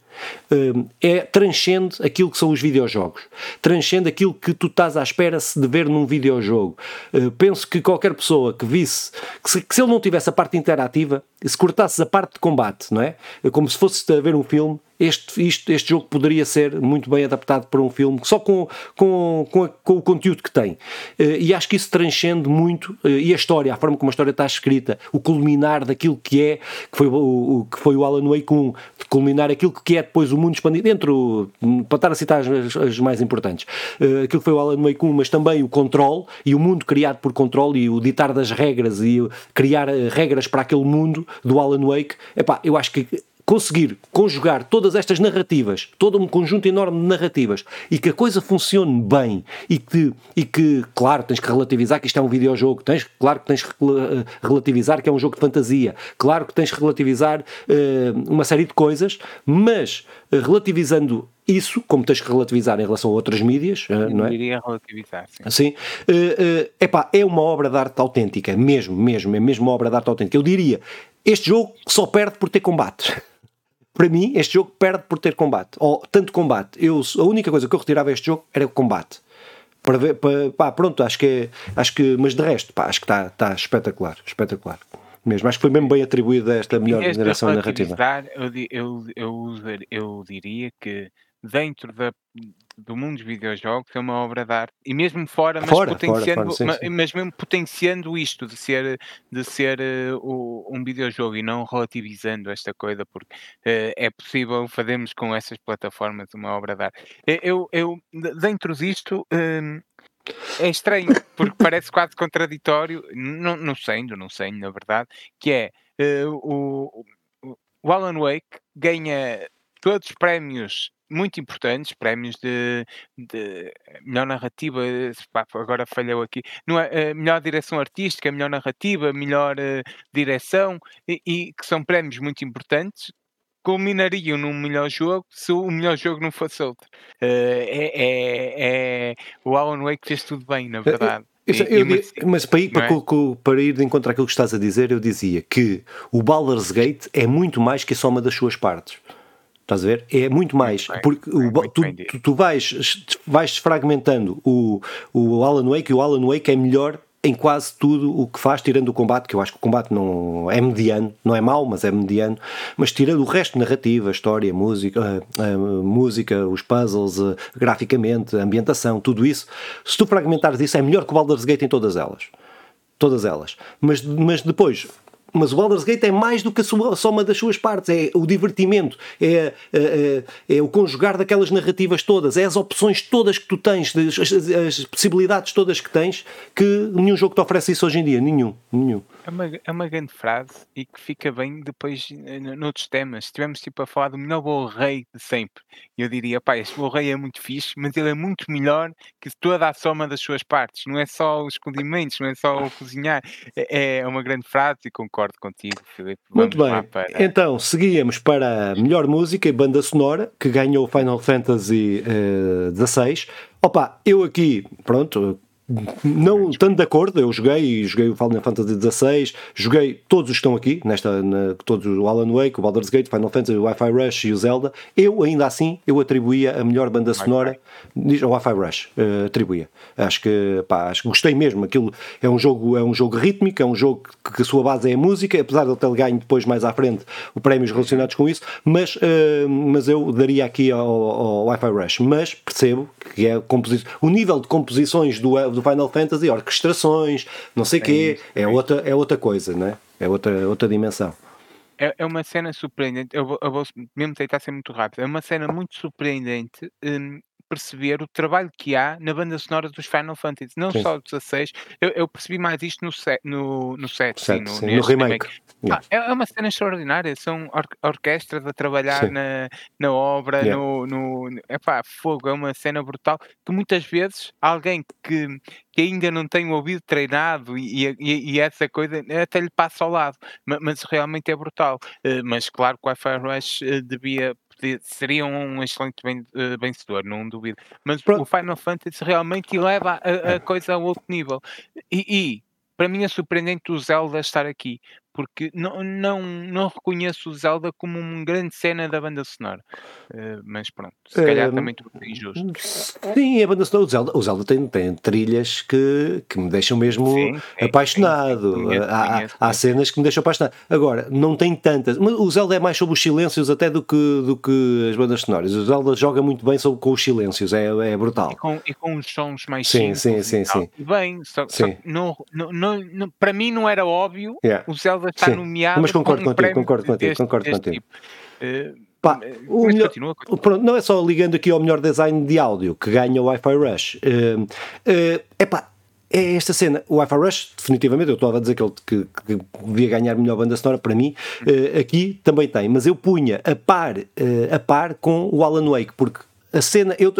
é transcende aquilo que são os videojogos, transcende aquilo que tu estás à espera de ver num videojogo. Hum, penso que qualquer pessoa que visse, que se, que se ele não tivesse a parte interativa, se cortasses a parte de combate, não é como se fosse a ver um filme, este, isto, este jogo poderia ser muito bem adaptado para um filme, só com, com, com, a, com o conteúdo que tem. Eh, e acho que isso transcende muito, eh, e a história, a forma como a história está escrita, o culminar daquilo que é, que foi o, que foi o Alan Wake 1, de culminar aquilo que é depois o mundo expandido, dentro, para estar a citar as, as mais importantes, eh, aquilo que foi o Alan Wake 1, mas também o controle, e o mundo criado por controle, e o ditar das regras, e criar regras para aquele mundo do Alan Wake, epá, eu acho que conseguir conjugar todas estas narrativas, todo um conjunto enorme de narrativas e que a coisa funcione bem e que, e que claro, tens que relativizar que isto é um videojogo, tens, claro que tens que relativizar que é um jogo de fantasia, claro que tens que relativizar uh, uma série de coisas, mas uh, relativizando isso, como tens que relativizar em relação a outras mídias, uh, não é? iria relativizar, sim. Assim, uh, epá, é uma obra de arte autêntica, mesmo, mesmo, é mesmo uma obra de arte autêntica. Eu diria, este jogo só perde por ter combate para mim, este jogo perde por ter combate. Ou tanto combate. Eu, a única coisa que eu retirava deste jogo era o combate. Para ver, para, pá, pronto, acho que é, acho que, mas de resto, pá, acho que está tá espetacular, espetacular. Mesmo, acho que foi mesmo bem atribuída esta melhor geração narrativa. Eu, eu, eu, eu diria que dentro da, do mundo dos videojogos é uma obra de arte e mesmo fora, mas fora, potenciando, fora, fora, sim, sim. mas mesmo potenciando isto de ser, de ser uh, um videojogo e não relativizando esta coisa, porque uh, é possível fazermos com essas plataformas uma obra de arte. Eu, eu dentro disto. Uh, é estranho, porque parece quase contraditório, não, não sendo, não sendo, na verdade, que é uh, o, o Alan Wake ganha todos os prémios muito importantes, prémios de, de melhor narrativa, pá, agora falhou aqui, não é, uh, melhor direção artística, melhor narrativa, melhor uh, direção, e, e, que são prémios muito importantes, culminariam num melhor jogo se o melhor jogo não fosse outro. Uh, é, é, é, o Alan Wake fez tudo bem, na verdade. Eu, eu, eu, mas para ir, para, é? para ir de encontro àquilo que estás a dizer, eu dizia que o Baldur's Gate é muito mais que a soma das suas partes. Estás a ver? É muito mais. Muito porque o, tu, tu, tu, vais, vais fragmentando o, o Alan Wake e o Alan Wake é melhor em quase tudo o que faz, tirando o combate, que eu acho que o combate não é mediano, não é mau, mas é mediano, mas tirando o resto, narrativa, história, música, a, a música, os puzzles, a, graficamente, ambientação, tudo isso, se tu fragmentares isso, é melhor que o Baldur's Gate em todas elas. Todas elas. Mas, mas depois, mas o Baldur's Gate é mais do que a soma das suas partes, é o divertimento, é, é, é, o conjugar daquelas narrativas todas, é as opções todas que tu tens, as, as, possibilidades todas que tens, que nenhum jogo te oferece isso hoje em dia, nenhum, nenhum. É uma, é uma grande frase e que fica bem depois eh, noutros temas. Se estivermos tipo a falar do melhor bom rei de sempre, eu diria, pá, este bom rei é muito fixe, mas ele é muito melhor que toda a soma das suas partes. Não é só os condimentos, não é só o cozinhar. É, é uma grande frase e concordo contigo, Filipe. Muito bem. Para... Então, seguíamos para a melhor música e banda sonora, que ganhou o Final Fantasy XVI. Uh, Opa, eu aqui, pronto, não tanto de acordo, eu joguei, joguei o Final Fantasy XVI, joguei todos os que estão aqui, nesta, na, todos o Alan Wake, o Baldur's Gate, Final Fantasy, o Wi-Fi Rush e o Zelda. Eu, ainda assim, eu atribuía a melhor banda sonora ao Wi-Fi Rush, uh, atribuía. Acho que, pá, acho que gostei mesmo. Aquilo é um jogo, é um jogo rítmico, é um jogo que, que a sua base é a música, apesar de ele ter ganho depois mais à frente o prémios relacionados com isso, mas, uh, mas eu daria aqui ao, ao Wi-Fi Rush. Mas percebo que é o nível de composições do, do Final Fantasy, orquestrações, não sei o é quê, é, é, outra, é outra coisa, não é? É outra, outra dimensão. É, é uma cena surpreendente. Eu vou, eu vou mesmo tentar ser muito rápido. É uma cena muito surpreendente. Hum, perceber o trabalho que há na banda sonora dos Final Fantasy, não sim. só dos 16. Eu, eu, percebi mais isto no set, no, no set, sim, no, sim, no remake. Ah, é, é, uma cena extraordinária. São or orquestras a trabalhar na, na obra, yeah. no, no epá, fogo. É uma cena brutal que muitas vezes alguém que, que ainda não tem o ouvido treinado e, e, e, essa coisa até lhe passa ao lado, mas, mas realmente é brutal. Uh, mas claro que o Wi-Fi Rush uh, devia seria um excelente eh, vencedor, não duvido. Mas Pronto. o Final Fantasy realmente eleva a, a é. coisa a outro nível. E, e, para mim é surpreendente o Zelda estar aqui, porque não, não, não reconheço o Zelda como uma grande cena da banda sonora. Uh, mas pronto, se calhar também estou injusto. Sim, a banda sonora, o Zelda, o Zelda tem, tem trilhas que, que me deixam mesmo sim, apaixonado. Sim, sim, há, há, cenas que me deixam apaixonado. Agora, não tem tantas. Mas o Zelda é mais sobre os silêncios até do que, do que as bandas sonoras. O Zelda joga muito bem sobre, com os silêncios, é, é brutal. E com, e com os sons mais sim, simples. Sim, sim, sim. Bem, só, só não, não, não, para mim não era óbvio yeah. o Zelda está Sim. nomeado. Mas concordo com um contigo, concordo contigo, deste, concordo deste contigo. Tipo. Uh, Pá, o melhor, continua, continua. Pronto, não é só ligando aqui ao melhor design de áudio que ganha o Wi-Fi Rush. Uh, uh, epá, é esta cena, o Wi-Fi Rush, definitivamente, eu estava a dizer que ele que, que devia ganhar melhor banda sonora para mim, uh, aqui também tem, mas eu punha a par, uh, a par com o Alan Wake, porque a cena, eu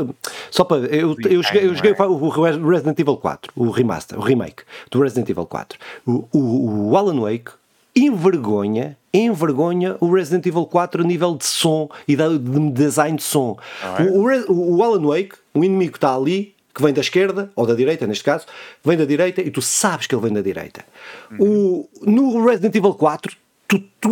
só para eu, eu, joguei, eu joguei o Resident Evil 4, o remaster, o remake do Resident Evil 4. O, o, o Alan Wake envergonha, envergonha o Resident Evil 4 a nível de som e de design de som. É? o, o, o Alan Wake, o inimigo que está ali, que vem da esquerda, ou da direita neste caso, vem da direita e tu sabes que ele vem da direita. Uhum. O, no Resident Evil 4, tu, tu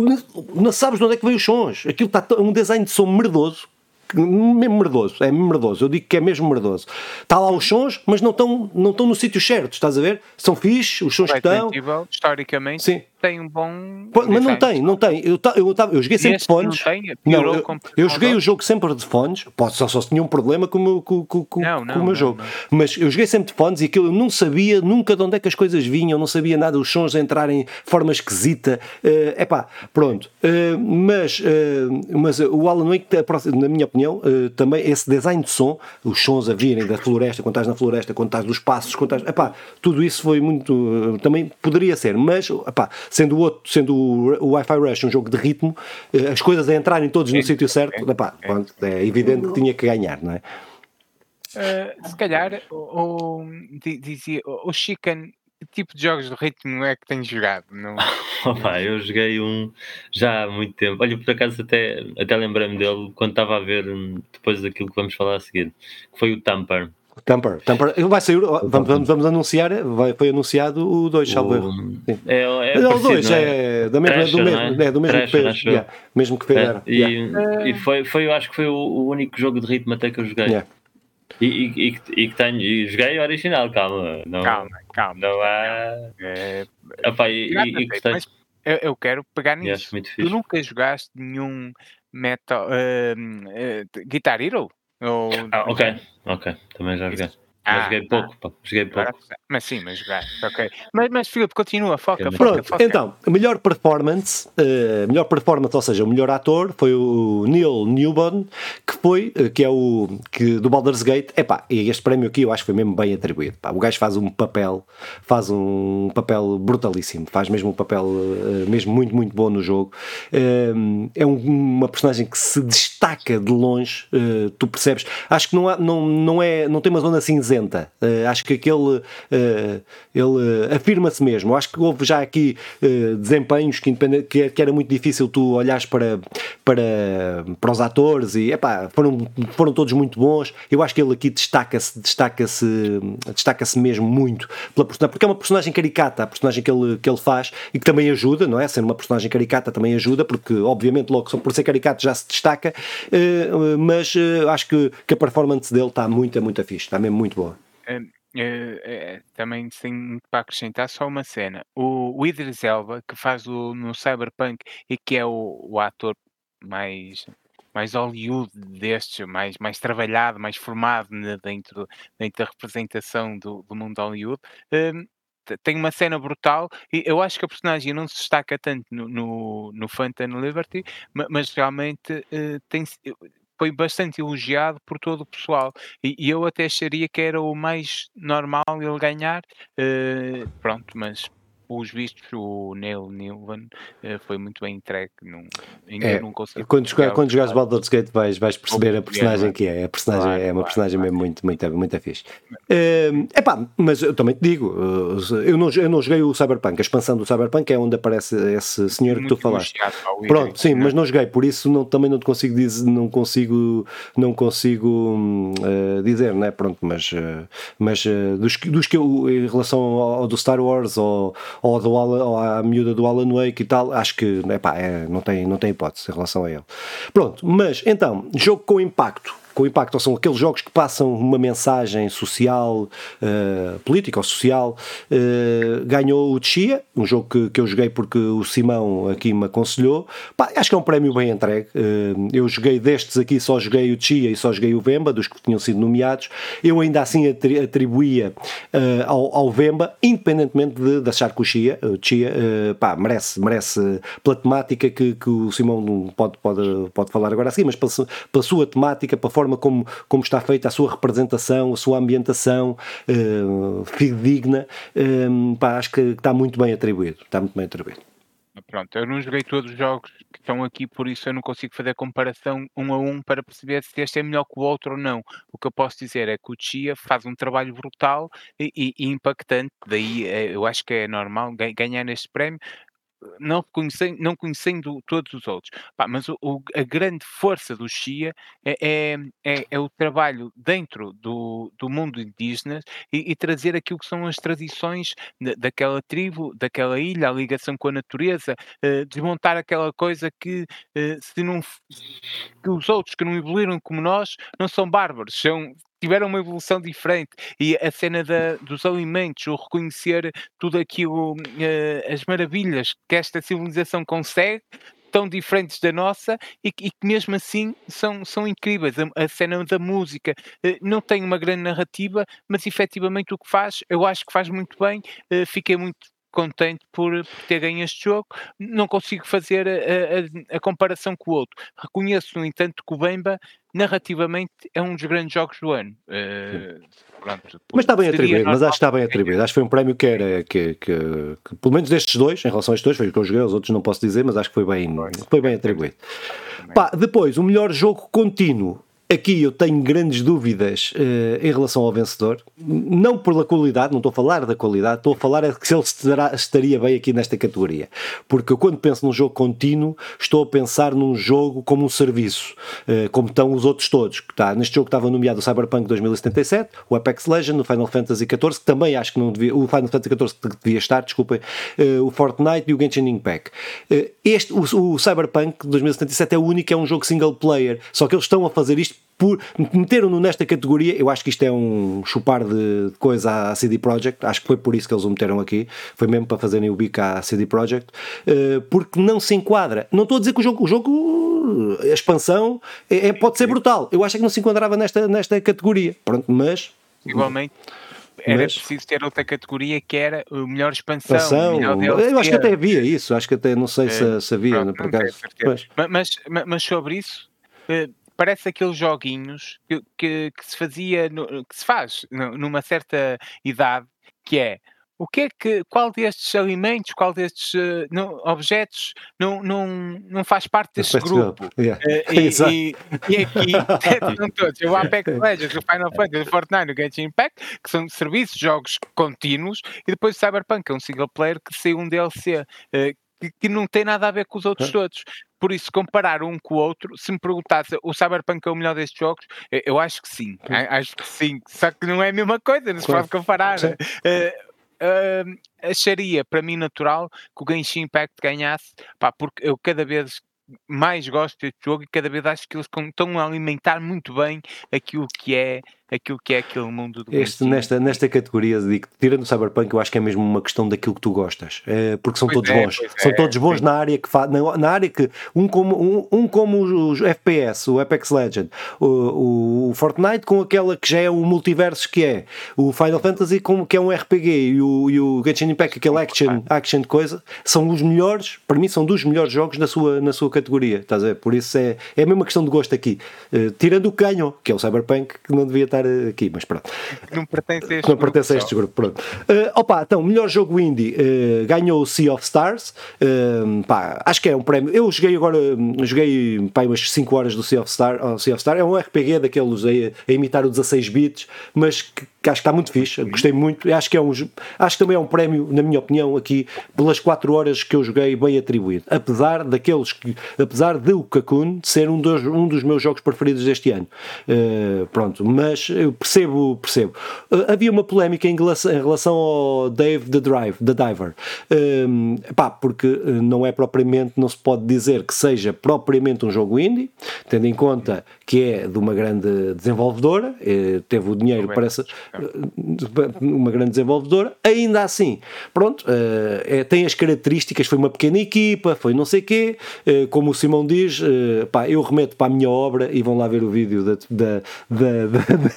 não sabes de onde é que vem os sons. Aquilo está um design de som merdoso mesmo merdoso, é merdoso, eu digo que é mesmo merdoso. Está lá os sons, mas não estão não no sítio certo, estás a ver? São fixe, os sons que estão. Historicamente, Sim tem um bom. mas não tem, não tem. Eu, eu, eu, eu joguei sempre de fones. Não, tem, não eu, eu joguei o jogo sempre de fones. Pode só, só se tinha um problema com o meu, com, com, com, não, não, com o meu jogo. Mas eu joguei sempre de fones e aquilo eu não sabia nunca de onde é que as coisas vinham, não sabia nada, os sons a entrarem de forma esquisita. É uh, pá, pronto. Uh, mas, uh, mas o Alan Wake, na minha opinião, também esse design de som, os sons a virem da floresta, quando estás na floresta, quando estás dos passos, quando estás. Epá, tudo isso foi muito. também poderia ser, mas epá, sendo o outro, sendo o, Wi-Fi Rush um jogo de ritmo, eh, as coisas a entrarem todos no sítio certo, é, epá, é. é evidente que tinha que ganhar, não é? Uh, se calhar, o, o, dizia, o Chicken, que tipo de jogos de ritmo é que tens jogado? Não... Opa, eu joguei um já há muito tempo. Olha, por acaso até, até lembrei-me dele quando estava a ver hum, depois daquilo que vamos falar a seguir, que foi o Tamper. Tamper, Tamper, vai sair, vamos, vamos, vamos anunciar, vai, foi anunciado o 2, salvo erro. É, é, é o 2, é, é, da mesma, Thrasher, do mesmo, é? é? do mesmo Thrasher, que fez, yeah, mesmo que fez. É, e, yeah. e foi, foi, eu acho que foi o, o, único jogo de ritmo até que eu joguei. Yeah. E, e, e, e, que tenho, e joguei original, calma. Não, calma, calma. Não há. É, Epá, e, e, e eu, eu quero pegar nisso. Yes, tu nunca jogaste nenhum Metal. Uh, uh, Guitar Hero? Ou... Ah, ok, ok, também já joguei. Ah, joguei pouco, pá. Joguei pouco. Mas sim, mas jogaste, ok. Mas, mas Filipe, continua, foca, foca, Pronto, foca. então, melhor performance, uh, melhor performance, ou seja, o melhor ator foi o Neil Newborn, que foi, uh, que é o, que, do Baldur's Gate, epá, e este prémio aqui eu acho que foi mesmo bem atribuído, pá. O gajo faz um papel, faz um papel brutalíssimo, faz mesmo um papel uh, mesmo muito, muito bom no jogo. é um, uma personagem que se destaca de longe, tu percebes, acho que não, há, não, não, é, não tem uma zona cinzenta Uh, acho que aquele uh, ele uh, afirma-se mesmo. Acho que houve já aqui desempenhos que, que, que, era muito difícil tu olhares para, para, para os atores e epá, foram, foram todos muito bons. Eu acho que ele aqui destaca-se destaca-se destaca-se mesmo muito pela personagem, porque é uma personagem caricata, a personagem que ele, que ele faz e que também ajuda, não é? Ser uma personagem caricata também ajuda, porque obviamente logo por ser caricato já se destaca, mas acho que, que a performance dele está muito, muito fixe, está mesmo muito boa. É, é, também sem para acrescentar só uma cena. O, o Idris Elba, que faz o, no Cyberpunk e que é o, o ator mais mais Hollywood destes, mais, mais trabalhado, mais formado dentro, dentro da representação do, do mundo Hollywood, um, tem uma cena brutal e eu acho que a personagem não se destaca tanto no, no, no Phantom Liberty, mas, realmente uh, tem, foi bastante elogiado por todo o pessoal. E, e, eu até acharia que era o mais normal ele ganhar, uh, pronto, mas os vistos, o Neil Newman uh, foi muito bem entregue. Não, é, não consegui. Quando, jogar, quando jogares Baldur's Gate vais, vais perceber a personagem que é. A personagem claro, é uma personagem claro. mesmo muito, muito, muito fixe. É uh, epá, mas eu também te digo, uh, eu, não, eu não joguei o Cyberpunk. A expansão do Cyberpunk é onde aparece esse senhor muito que tu falaste. Pronto, sim, mas não joguei, por isso não, também não te consigo dizer, não consigo, não consigo uh, dizer, né? Pronto, mas, mas dos, dos que eu, em relação ao, ao do Star Wars ou ou, do Alan, ou à miúda do Alan Wake e tal, acho que epá, é, não, tem, não tem hipótese em relação a ele. Pronto, mas então, jogo com impacto com impacto, ou são aqueles jogos que passam uma mensagem social, uh, política ou social. Uh, ganhou o Chia, um jogo que, que eu joguei porque o Simão aqui me aconselhou. Pá, acho que é um prémio bem entregue. Uh, eu joguei destes aqui, só joguei o Chia e só joguei o Vemba, dos que tinham sido nomeados. Eu ainda assim atribuía ao, ao, Vemba, independentemente de, de achar que o Chia, o Chia pá, merece, merece pela temática que, que o Simão pode, pode, pode falar agora assim, mas pela, pela sua temática, pela forma forma como, como está feita a sua representação, a sua ambientação uh, fidedigna, uh, pá, acho que está muito bem atribuído. Está muito bem atribuído. Pronto, eu não joguei todos os jogos que estão aqui, por isso eu não consigo fazer comparação um a um para perceber se este é melhor que o outro ou não. O que eu posso dizer é que o Chia faz um trabalho brutal e, e, impactante, daí eh, eu acho que é normal ganhar este prémio não conhecendo, não conhecendo todos os outros. Pá, mas o, o, a grande força do Xia é, é, é, é, o trabalho dentro do, do mundo indígena e, e, trazer aquilo que são as tradições daquela tribo, daquela ilha, a ligação com a natureza, uh, desmontar aquela coisa que, uh, se não, que os outros que não evoluíram como nós não são bárbaros, são, tiveram uma evolução diferente e a cena da, dos alimentos, o reconhecer tudo aquilo, uh, as maravilhas que esta civilização consegue, tão diferentes da nossa e, que mesmo assim são, são incríveis. A, a cena da música uh, não tem uma grande narrativa, mas efetivamente o que faz, eu acho que faz muito bem. Uh, fiquei muito contente por, por, ter ganho este jogo. Não consigo fazer a, a, a, comparação com o outro. Reconheço, no entanto, que o Bemba, narrativamente, é um dos grandes jogos do ano. Uh, pronto, mas está bem atribuído, mas acho que está bem atribuído. Acho que foi um prémio que era, que, que, que, pelo menos destes dois, em relação a estes dois, foi o que eu joguei, os outros não posso dizer, mas acho que foi bem, foi bem atribuído. Pá, depois, o melhor jogo contínuo Aqui eu tenho grandes dúvidas uh, em relação ao vencedor, não pela qualidade, não estou a falar da qualidade, estou a falar é que se ele estará, estaria bem aqui nesta categoria. Porque eu, quando penso num jogo contínuo, estou a pensar num jogo como um serviço, uh, como estão os outros todos. Que está, neste jogo estava nomeado o Cyberpunk 2077, o Apex Legends, o Final Fantasy XIV, que também acho que não devia, o Final Fantasy XIV que devia estar, desculpem, uh, o Fortnite e o Genshin Impact. este, o, o Cyberpunk 2077 é o único, é um jogo single player, só que eles estão a fazer isto por meteram-no nesta categoria. Eu acho que isto é um chupar de coisa à CD Projekt. Acho que foi por isso que eles o meteram aqui. Foi mesmo para fazerem o bico à CD Projekt, uh, porque não se enquadra. Não estou a dizer que o jogo, o jogo a expansão é, é, pode ser brutal. Eu acho que não se enquadrava nesta, nesta categoria. Pronto, mas igualmente era mas... preciso ter outra categoria que era o melhor expansão. expansão melhor eu acho que até havia isso, acho que até não sei se, é, se havia, pronto, por acaso. Mas, mas, mas, sobre isso, eh, parece aqueles joguinhos que, que, que se fazia, no, que se faz numa certa idade, que é o que é que, qual destes alimentos, qual destes uh, não, objetos não, não, não faz parte deste grupo? Yeah. Uh, e, e, e, aqui são todos, o Apex Legends, o Final Fantasy, o Fortnite, o Genshin Impact, que são serviços, jogos contínuos, e depois o Cyberpunk, que é um single player que saiu um DLC. Uh, que, que, não tem nada a ver com os outros todos. Por isso, comparar um com o outro, se me perguntasse o Cyberpunk é o melhor destes jogos, eu, acho que sim. Acho que sim. Só que não é a mesma coisa, não se pode comparar. Uh, acharia para mim natural que o Genshin Impact ganhasse, pá, porque eu cada vez mais gosto deste jogo e cada vez acho que eles estão a alimentar muito bem aquilo que é aquilo que é aquele mundo do este, nesta, nesta categoria, digo, tirando o Cyberpunk, eu acho que é mesmo uma questão daquilo que tu gostas, é, porque são pois todos é, bons, são é, todos bons na área que fa, na, na, área que um como, um, um como os FPS, o Apex Legend, o, o, Fortnite com aquela que já é o multiverso que é, o Final Fantasy com, que é um RPG e o, e o Genshin Impact, aquele action, action coisa, são os melhores, para mim são dos melhores jogos na sua, na sua categoria, estás a ver? Por isso é, é a mesma questão de gosto aqui, uh, tirando o que ganhou, que é o Cyberpunk, que não devia estar estar aqui, mas pronto. Não pertence a este Não pertence a este grupo, pronto. Uh, opa, então, melhor jogo indie uh, ganhou o Sea of Stars. Uh, pá, acho que é um prémio. Eu joguei agora, joguei pá, umas 5 horas do Sea of Star. Oh, sea of Star. É um RPG daqueles a, a imitar o 16 bits, mas que que acho que está muito fixe, gostei muito, acho que é um acho que também é um prémio, na minha opinião, aqui pelas 4 horas que eu joguei bem atribuído, apesar daqueles que, apesar de o Cocoon ser um dos, um dos meus jogos preferidos deste ano uh, pronto, mas eu percebo percebo, uh, havia uma polémica em relação, em relação ao Dave the Drive, the Diver. Uh, pá, porque não é propriamente, não se pode dizer que seja propriamente um jogo indie, tendo em conta que é de uma grande desenvolvedora, teve o dinheiro para essa uma grande desenvolvedora, ainda assim, pronto, é, tem as características, foi uma pequena equipa, foi não sei quê, eh, como o Simão diz, eh, pá, eu remeto para a minha obra e vão lá ver o vídeo da, da, da, da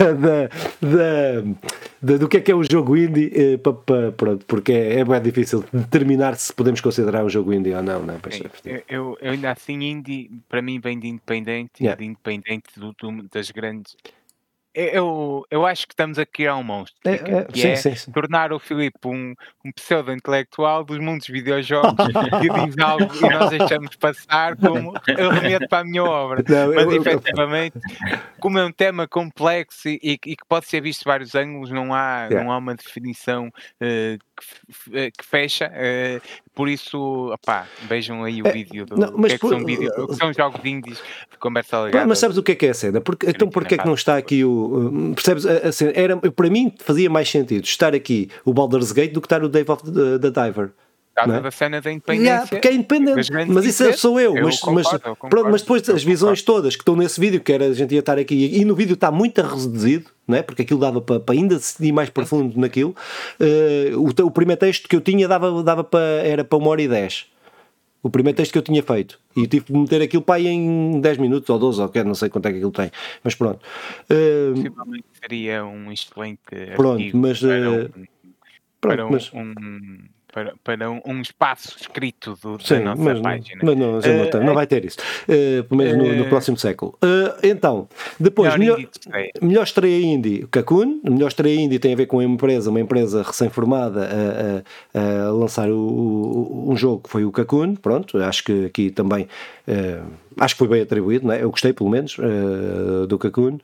do que é que é o jogo indie, para, para, pronto, porque é, é bem difícil determinar se podemos considerar um jogo indie ou não, não é? Eu, eu, ainda assim, indie, para mim, vem de independente, yeah. de independente do, do, das grandes eu, eu acho que estamos a criar um monstro. É, é, que sim, é sim, sim. tornar o Filipe um, um pseudo-intelectual dos mundos de videojogos que diz algo e nós deixamos passar como eu remeto para a minha obra. Não, Mas eu, efetivamente, eu... como é um tema complexo e, e, que pode ser visto de vários ângulos, não há, yeah. não há uma definição uh, que, eh, que, fecha. Uh, por isso, opá, vejam aí o é, vídeo do não, mas que, é que são, vídeo, que são jogos indies de conversa legada. Mas sabes o que é que é a cena? Porque, então porquê é que não está aqui o. Percebes? A, a cena, era, para mim fazia mais sentido estar aqui o Baldur's Gate do que estar o Dave of the, the Diver causa da cena da independência. Yeah, porque é independente, mas isso é, sou eu. eu mas, concordo, mas, eu pronto, mas depois as visões todas que estão nesse vídeo, que era a gente ia estar aqui, e no vídeo está muito reduzido, né? porque aquilo dava para, para ainda decidir mais profundo naquilo. Uh, o, o primeiro texto que eu tinha dava, dava para, era para uma hora e dez. O primeiro texto que eu tinha feito. E tive de meter aquilo para aí em 10 minutos ou 12, ou quer, não sei quanto é que aquilo tem. Mas pronto. Uh, Possivelmente seria um excelente. Pronto, mas. Uh, um, pronto, um, mas um para, para um, um espaço escrito do, Sim, da nossa mas, página. Mas não, não, uh, não, vai ter isso, uh, pelo menos no, no, eh, próximo século. Uh, então, depois, melhor, melhor, melhor estreia indie, Cocoon. Melhor estreia indie tem a ver com uma empresa, uma empresa recém-formada a, a, a, lançar o, o, um jogo que foi o Cocoon. Pronto, acho que aqui também acho que foi bem atribuído, não é? eu gostei pelo menos do Cocoon.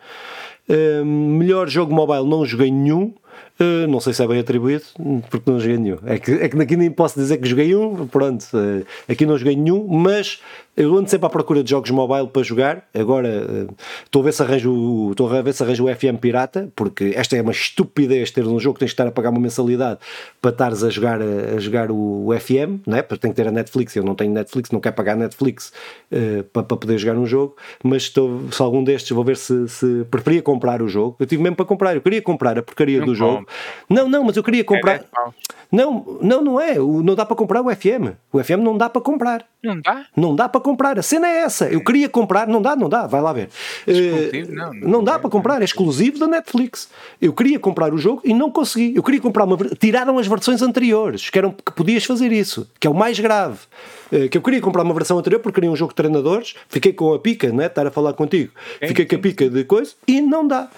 melhor jogo mobile não joguei nenhum. Uh, não sei se é bem atribuído, porque não joguei nenhum. É que, é que aqui nem posso dizer que joguei um, pronto, uh, aqui não joguei nenhum, mas eu ando sempre à procura de jogos mobile para jogar. Agora uh, estou a ver se arranjo estou a ver se arranjo o FM pirata, porque esta é uma estupidez ter um jogo que tens de estar a pagar uma mensalidade para estares a jogar, a, a jogar o, o, FM, não é? Porque tem que ter a Netflix. Eu não tenho Netflix, não quero pagar Netflix para, para poder jogar um jogo, mas estou, se algum destes vou ver se, se preferia comprar o jogo. Eu tive mesmo para comprar, eu queria comprar a porcaria não do jogo. Não, não, mas eu queria comprar. Não, não, não é. Não dá para comprar o FM. O FM não dá para comprar. Não dá? Não dá para comprar. A cena é essa. Eu queria comprar, não dá, não dá. Vai lá ver. Exclusivo? Uh, não, não, não dá para comprar. É exclusivo da Netflix. Eu queria comprar o jogo e não consegui. Eu queria comprar uma. Tiraram as versões anteriores, que eram que podias fazer isso, que é o mais grave. Uh, que eu queria comprar uma versão anterior porque queria um jogo de treinadores. Fiquei com a pica, né? Estar a falar contigo. Fiquei com a pica de coisa e não dá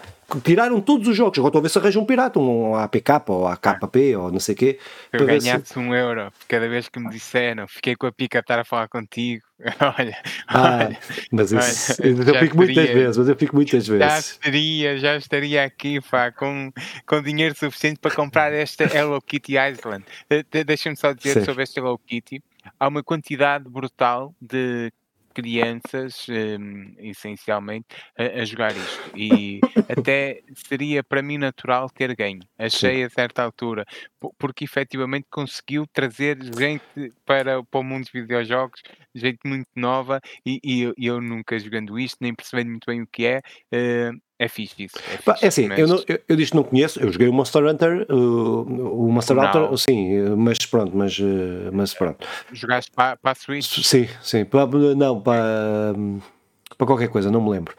tiraram todos os jogos. Agora estou a ver se arranja um pirata, um APK ou AKP ou não sei o quê. Eu ganhasse se... um euro cada vez que me disseram, fiquei com a pica a estar a falar contigo. olha, ah, olha, mas isso, olha, eu fico muitas vezes, mas eu fico muitas vezes. Já estaria, já estaria aqui pá, com, com dinheiro suficiente para comprar esta Hello Kitty Island. De, Deixa-me só dizer Sim. sobre esta Hello Kitty há uma quantidade brutal de crianças, um, essencialmente, a, a, jogar isto. E até seria para mim natural ter ganho. Achei a certa altura, porque efetivamente conseguiu trazer gente para, para o mundo dos videojogos, gente muito nova, e, e eu, eu, nunca jogando isto, nem percebendo muito bem o que é. Uh, é fixe isso. É, fixe, é assim, mas... eu, não, eu, eu disse que não conheço, eu joguei o Monster Hunter, o, o Monster não. Hunter, sim, mas pronto, mas, mas pronto. Jogaste para, para a Switch? Sim, sim, para, não, para para qualquer coisa, não me lembro.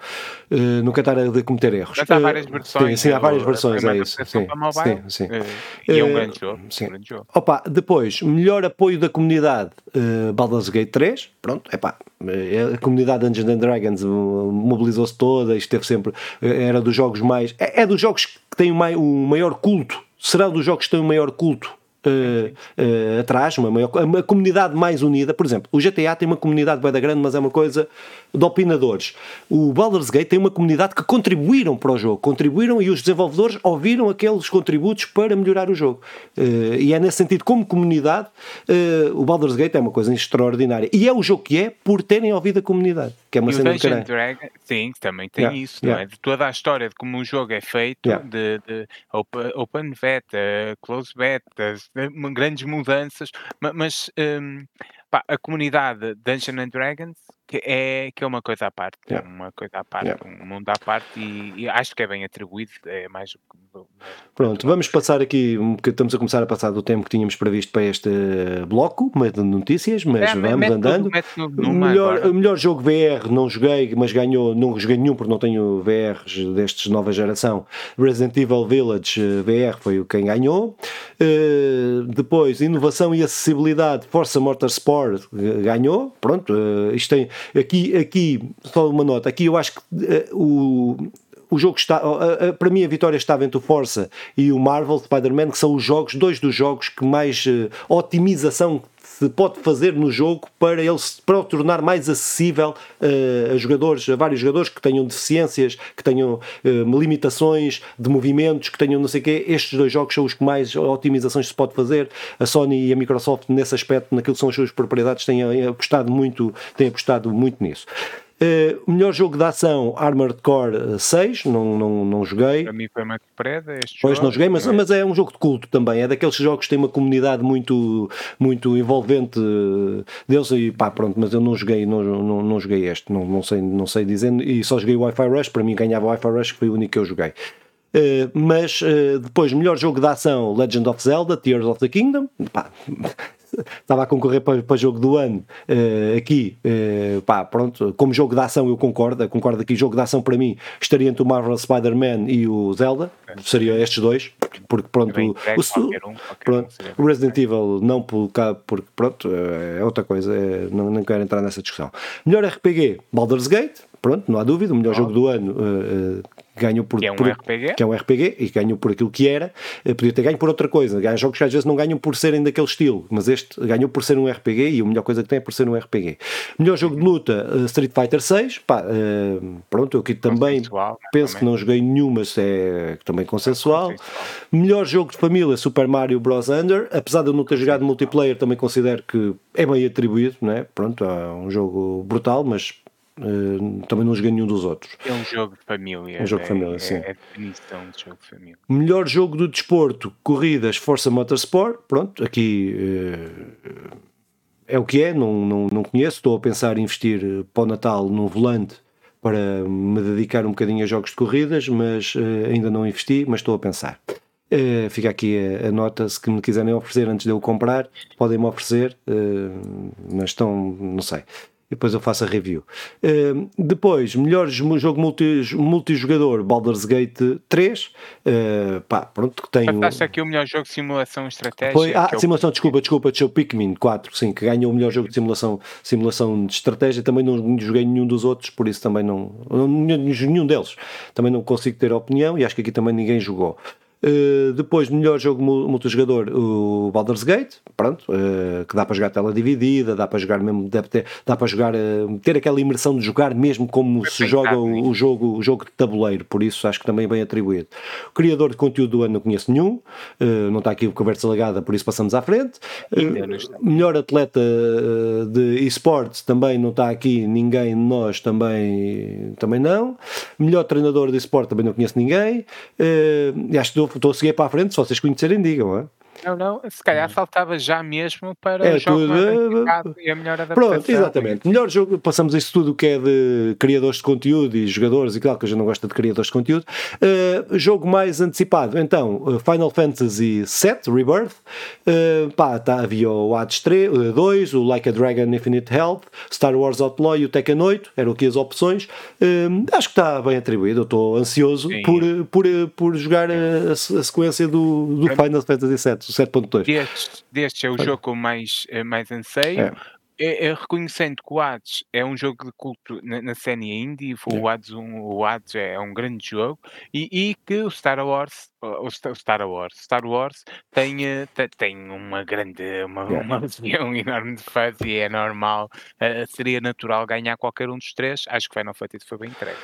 Uh, nunca estar a cometer erros. Mas há várias versões. Sim, sim há várias versões, é isso. Sim, sim, sim. Uh, e é um grande jogo. Sim. grande jogo. Opa, depois, melhor apoio da comunidade, uh, Baldur's Gate 3. Pronto, é pá. A comunidade Dungeons and Dragons mobilizou-se toda, esteve sempre. Era dos jogos mais. É, é dos jogos que têm o maior culto. Será dos jogos que têm o maior culto uh, uh, atrás, uma, maior, uma comunidade mais unida. Por exemplo, o GTA tem uma comunidade bem grande, mas é uma coisa de opinadores. O Baldur's Gate tem uma comunidade que contribuíram para o jogo, contribuíram e os desenvolvedores ouviram aqueles contributos para melhorar o jogo. Uh, e é nesse sentido, como comunidade, o Baldur's Gate é uma coisa extraordinária. E é o jogo que é por terem ouvido a comunidade, que é uma e cena de Dragon, Sim, também tem yeah, isso, yeah. não é? De toda a história de como o jogo é feito, yeah. de, de open, beta, close betas, grandes mudanças, mas um, pá, a comunidade Dungeons and Dragons que é, que é uma coisa à parte, é yeah. uma coisa à parte, yeah. um mundo à parte e, e, acho que é bem atribuído, é mais Pronto, vamos passar aqui, porque estamos a começar a passar do tempo que tínhamos previsto para este bloco de notícias, mas é, vamos mete andando. No melhor, o melhor jogo VR não joguei, mas ganhou, não joguei nenhum porque não tenho VRs destes nova geração. Resident Evil Village eh, VR foi o quem ganhou. Uh, depois, inovação e acessibilidade, Força Motorsport eh, ganhou. Pronto, isto tem Aqui, aqui, só uma nota, aqui eu acho que uh, o o jogo está. Para mim, a vitória estava entre o Força e o Marvel Spider-Man, que são os jogos, dois dos jogos que mais uh, otimização se pode fazer no jogo para ele para o tornar mais acessível uh, a jogadores, a vários jogadores que tenham deficiências, que tenham uh, limitações de movimentos, que tenham não sei o quê. Estes dois jogos são os que mais otimizações se pode fazer. A Sony e a Microsoft, nesse aspecto, naquilo que são as suas propriedades, têm apostado muito, têm apostado muito nisso. Uh, melhor jogo de ação, Armored Core 6, não, não, não joguei. Para mim foi mais preda este Pois não joguei, mas, é. mas é um jogo de culto também. É daqueles jogos que tem uma comunidade muito, muito envolvente deles e pá, pronto, mas eu não joguei, não, não, não joguei este, não, não, sei, não sei dizendo, e só joguei o Wi-Fi Rush, para mim ganhava o Wi-Fi Rush, que foi o único que eu joguei. Uh, mas uh, depois, melhor jogo de ação, Legend of Zelda, Tears of the Kingdom. Pá, estava a concorrer para, para jogo do ano uh, aqui, uh, pá, pronto, como jogo de ação eu concordo, eu concordo aqui, jogo de ação para mim estaria entre o Marvel Spider-Man e o Zelda, seria estes dois, porque pronto, o, o, um, pronto um o Resident Evil não por cá, porque pronto, é outra coisa, é, não, não quero entrar nessa discussão. Melhor RPG, Baldur's Gate, pronto, não há dúvida, o melhor oh. jogo do ano uh, ganhou por, que é um por, RPG. Que é um RPG e ganhou por aquilo que era. Eh, podia ter ganho por outra coisa. Há jogos que às vezes não ganham por serem daquele estilo, mas este ganhou por ser um RPG e a melhor coisa que tem é por ser um RPG. Melhor jogo de luta, uh, Street Fighter 6. Pá, uh, pronto, eu aqui também penso também. que não joguei nenhum, mas é também consensual. Melhor jogo de família, Super Mario Bros. Under. Apesar de eu não ter jogado multiplayer, também considero que é bem atribuído, né? Pronto, é um jogo brutal, mas Uh, também não joguei nenhum dos outros. É um jogo de família. Um jogo de família, é, sim. É definição de jogo de família. Melhor jogo do desporto, corridas, Força Motorsport. Pronto, aqui uh, é o que é, não, não, não conheço. Estou a pensar em investir eh, para o Natal num volante para me dedicar um bocadinho a jogos de corridas, mas uh, ainda não investi, mas estou a pensar. Uh, fica aqui a, a, nota, se que me quiserem oferecer antes de eu comprar, podem-me oferecer, mas estão, não sei e depois eu faço a review. Uh, depois, melhor jogo multi, multijogador, Baldur's Gate 3. Uh, eh, pá, pronto, que tem. Fantástico aqui o melhor jogo de simulação estratégica. Foi, ah, é simulação, o... desculpa, desculpa, deixa o Pikmin 4, sim, que ganhou o melhor jogo de simulação, simulação de estratégia. Também não joguei nenhum dos outros, por isso também não. Nenhum deles. Também não consigo ter opinião e acho que aqui também ninguém jogou. Uh, depois, melhor jogo multijogador, o Baldur's Gate, pronto, uh, que dá para jogar tela dividida, dá para jogar mesmo, deve ter, dá para jogar, uh, ter aquela imersão de jogar mesmo como se joga o, o, jogo, o jogo de tabuleiro, por isso acho que também é bem atribuído. O criador de conteúdo do ano não conheço nenhum, não está aqui conversa legada, por isso passamos à frente. melhor atleta de esportes também não está aqui ninguém, nós também, também não. Melhor treinador de esporte também não conheço ninguém. acho que estou a seguir para a frente, se vocês conhecerem, digam. É? Não, não, se calhar saltava já mesmo para é, o jogo tudo, e a melhor adaptação. Pronto, exatamente. Melhor jogo, passamos isso tudo que é de criadores de conteúdo e jogadores e claro que a gente não gosta de criadores de conteúdo. Uh, jogo mais antecipado, então, Final Fantasy VII Rebirth. Uh, pá, tá, havia o Hades 3, uh, 2, o Like a Dragon Infinite Health, Star Wars Outlaw e o Tekken 8, eram aqui as opções. Uh, acho que está bem atribuído, eu estou ansioso por, por, por jogar a, a sequência do, do Final Fantasy VII. 7.2. Destes, destes é o jogo com mais, eh, mais anseio. É. É, é, reconhecendo que o Hades é um jogo de culto na, na cena indie, o, Hades, um, o Hades é um grande jogo, e, e que o Star Wars, o Star Wars, Star Wars tem, eh, tem uma grande, uma, uma legião enorme de fãs e é normal, uh, seria natural ganhar qualquer um dos três. Acho que Final Fantasy foi bem entregue.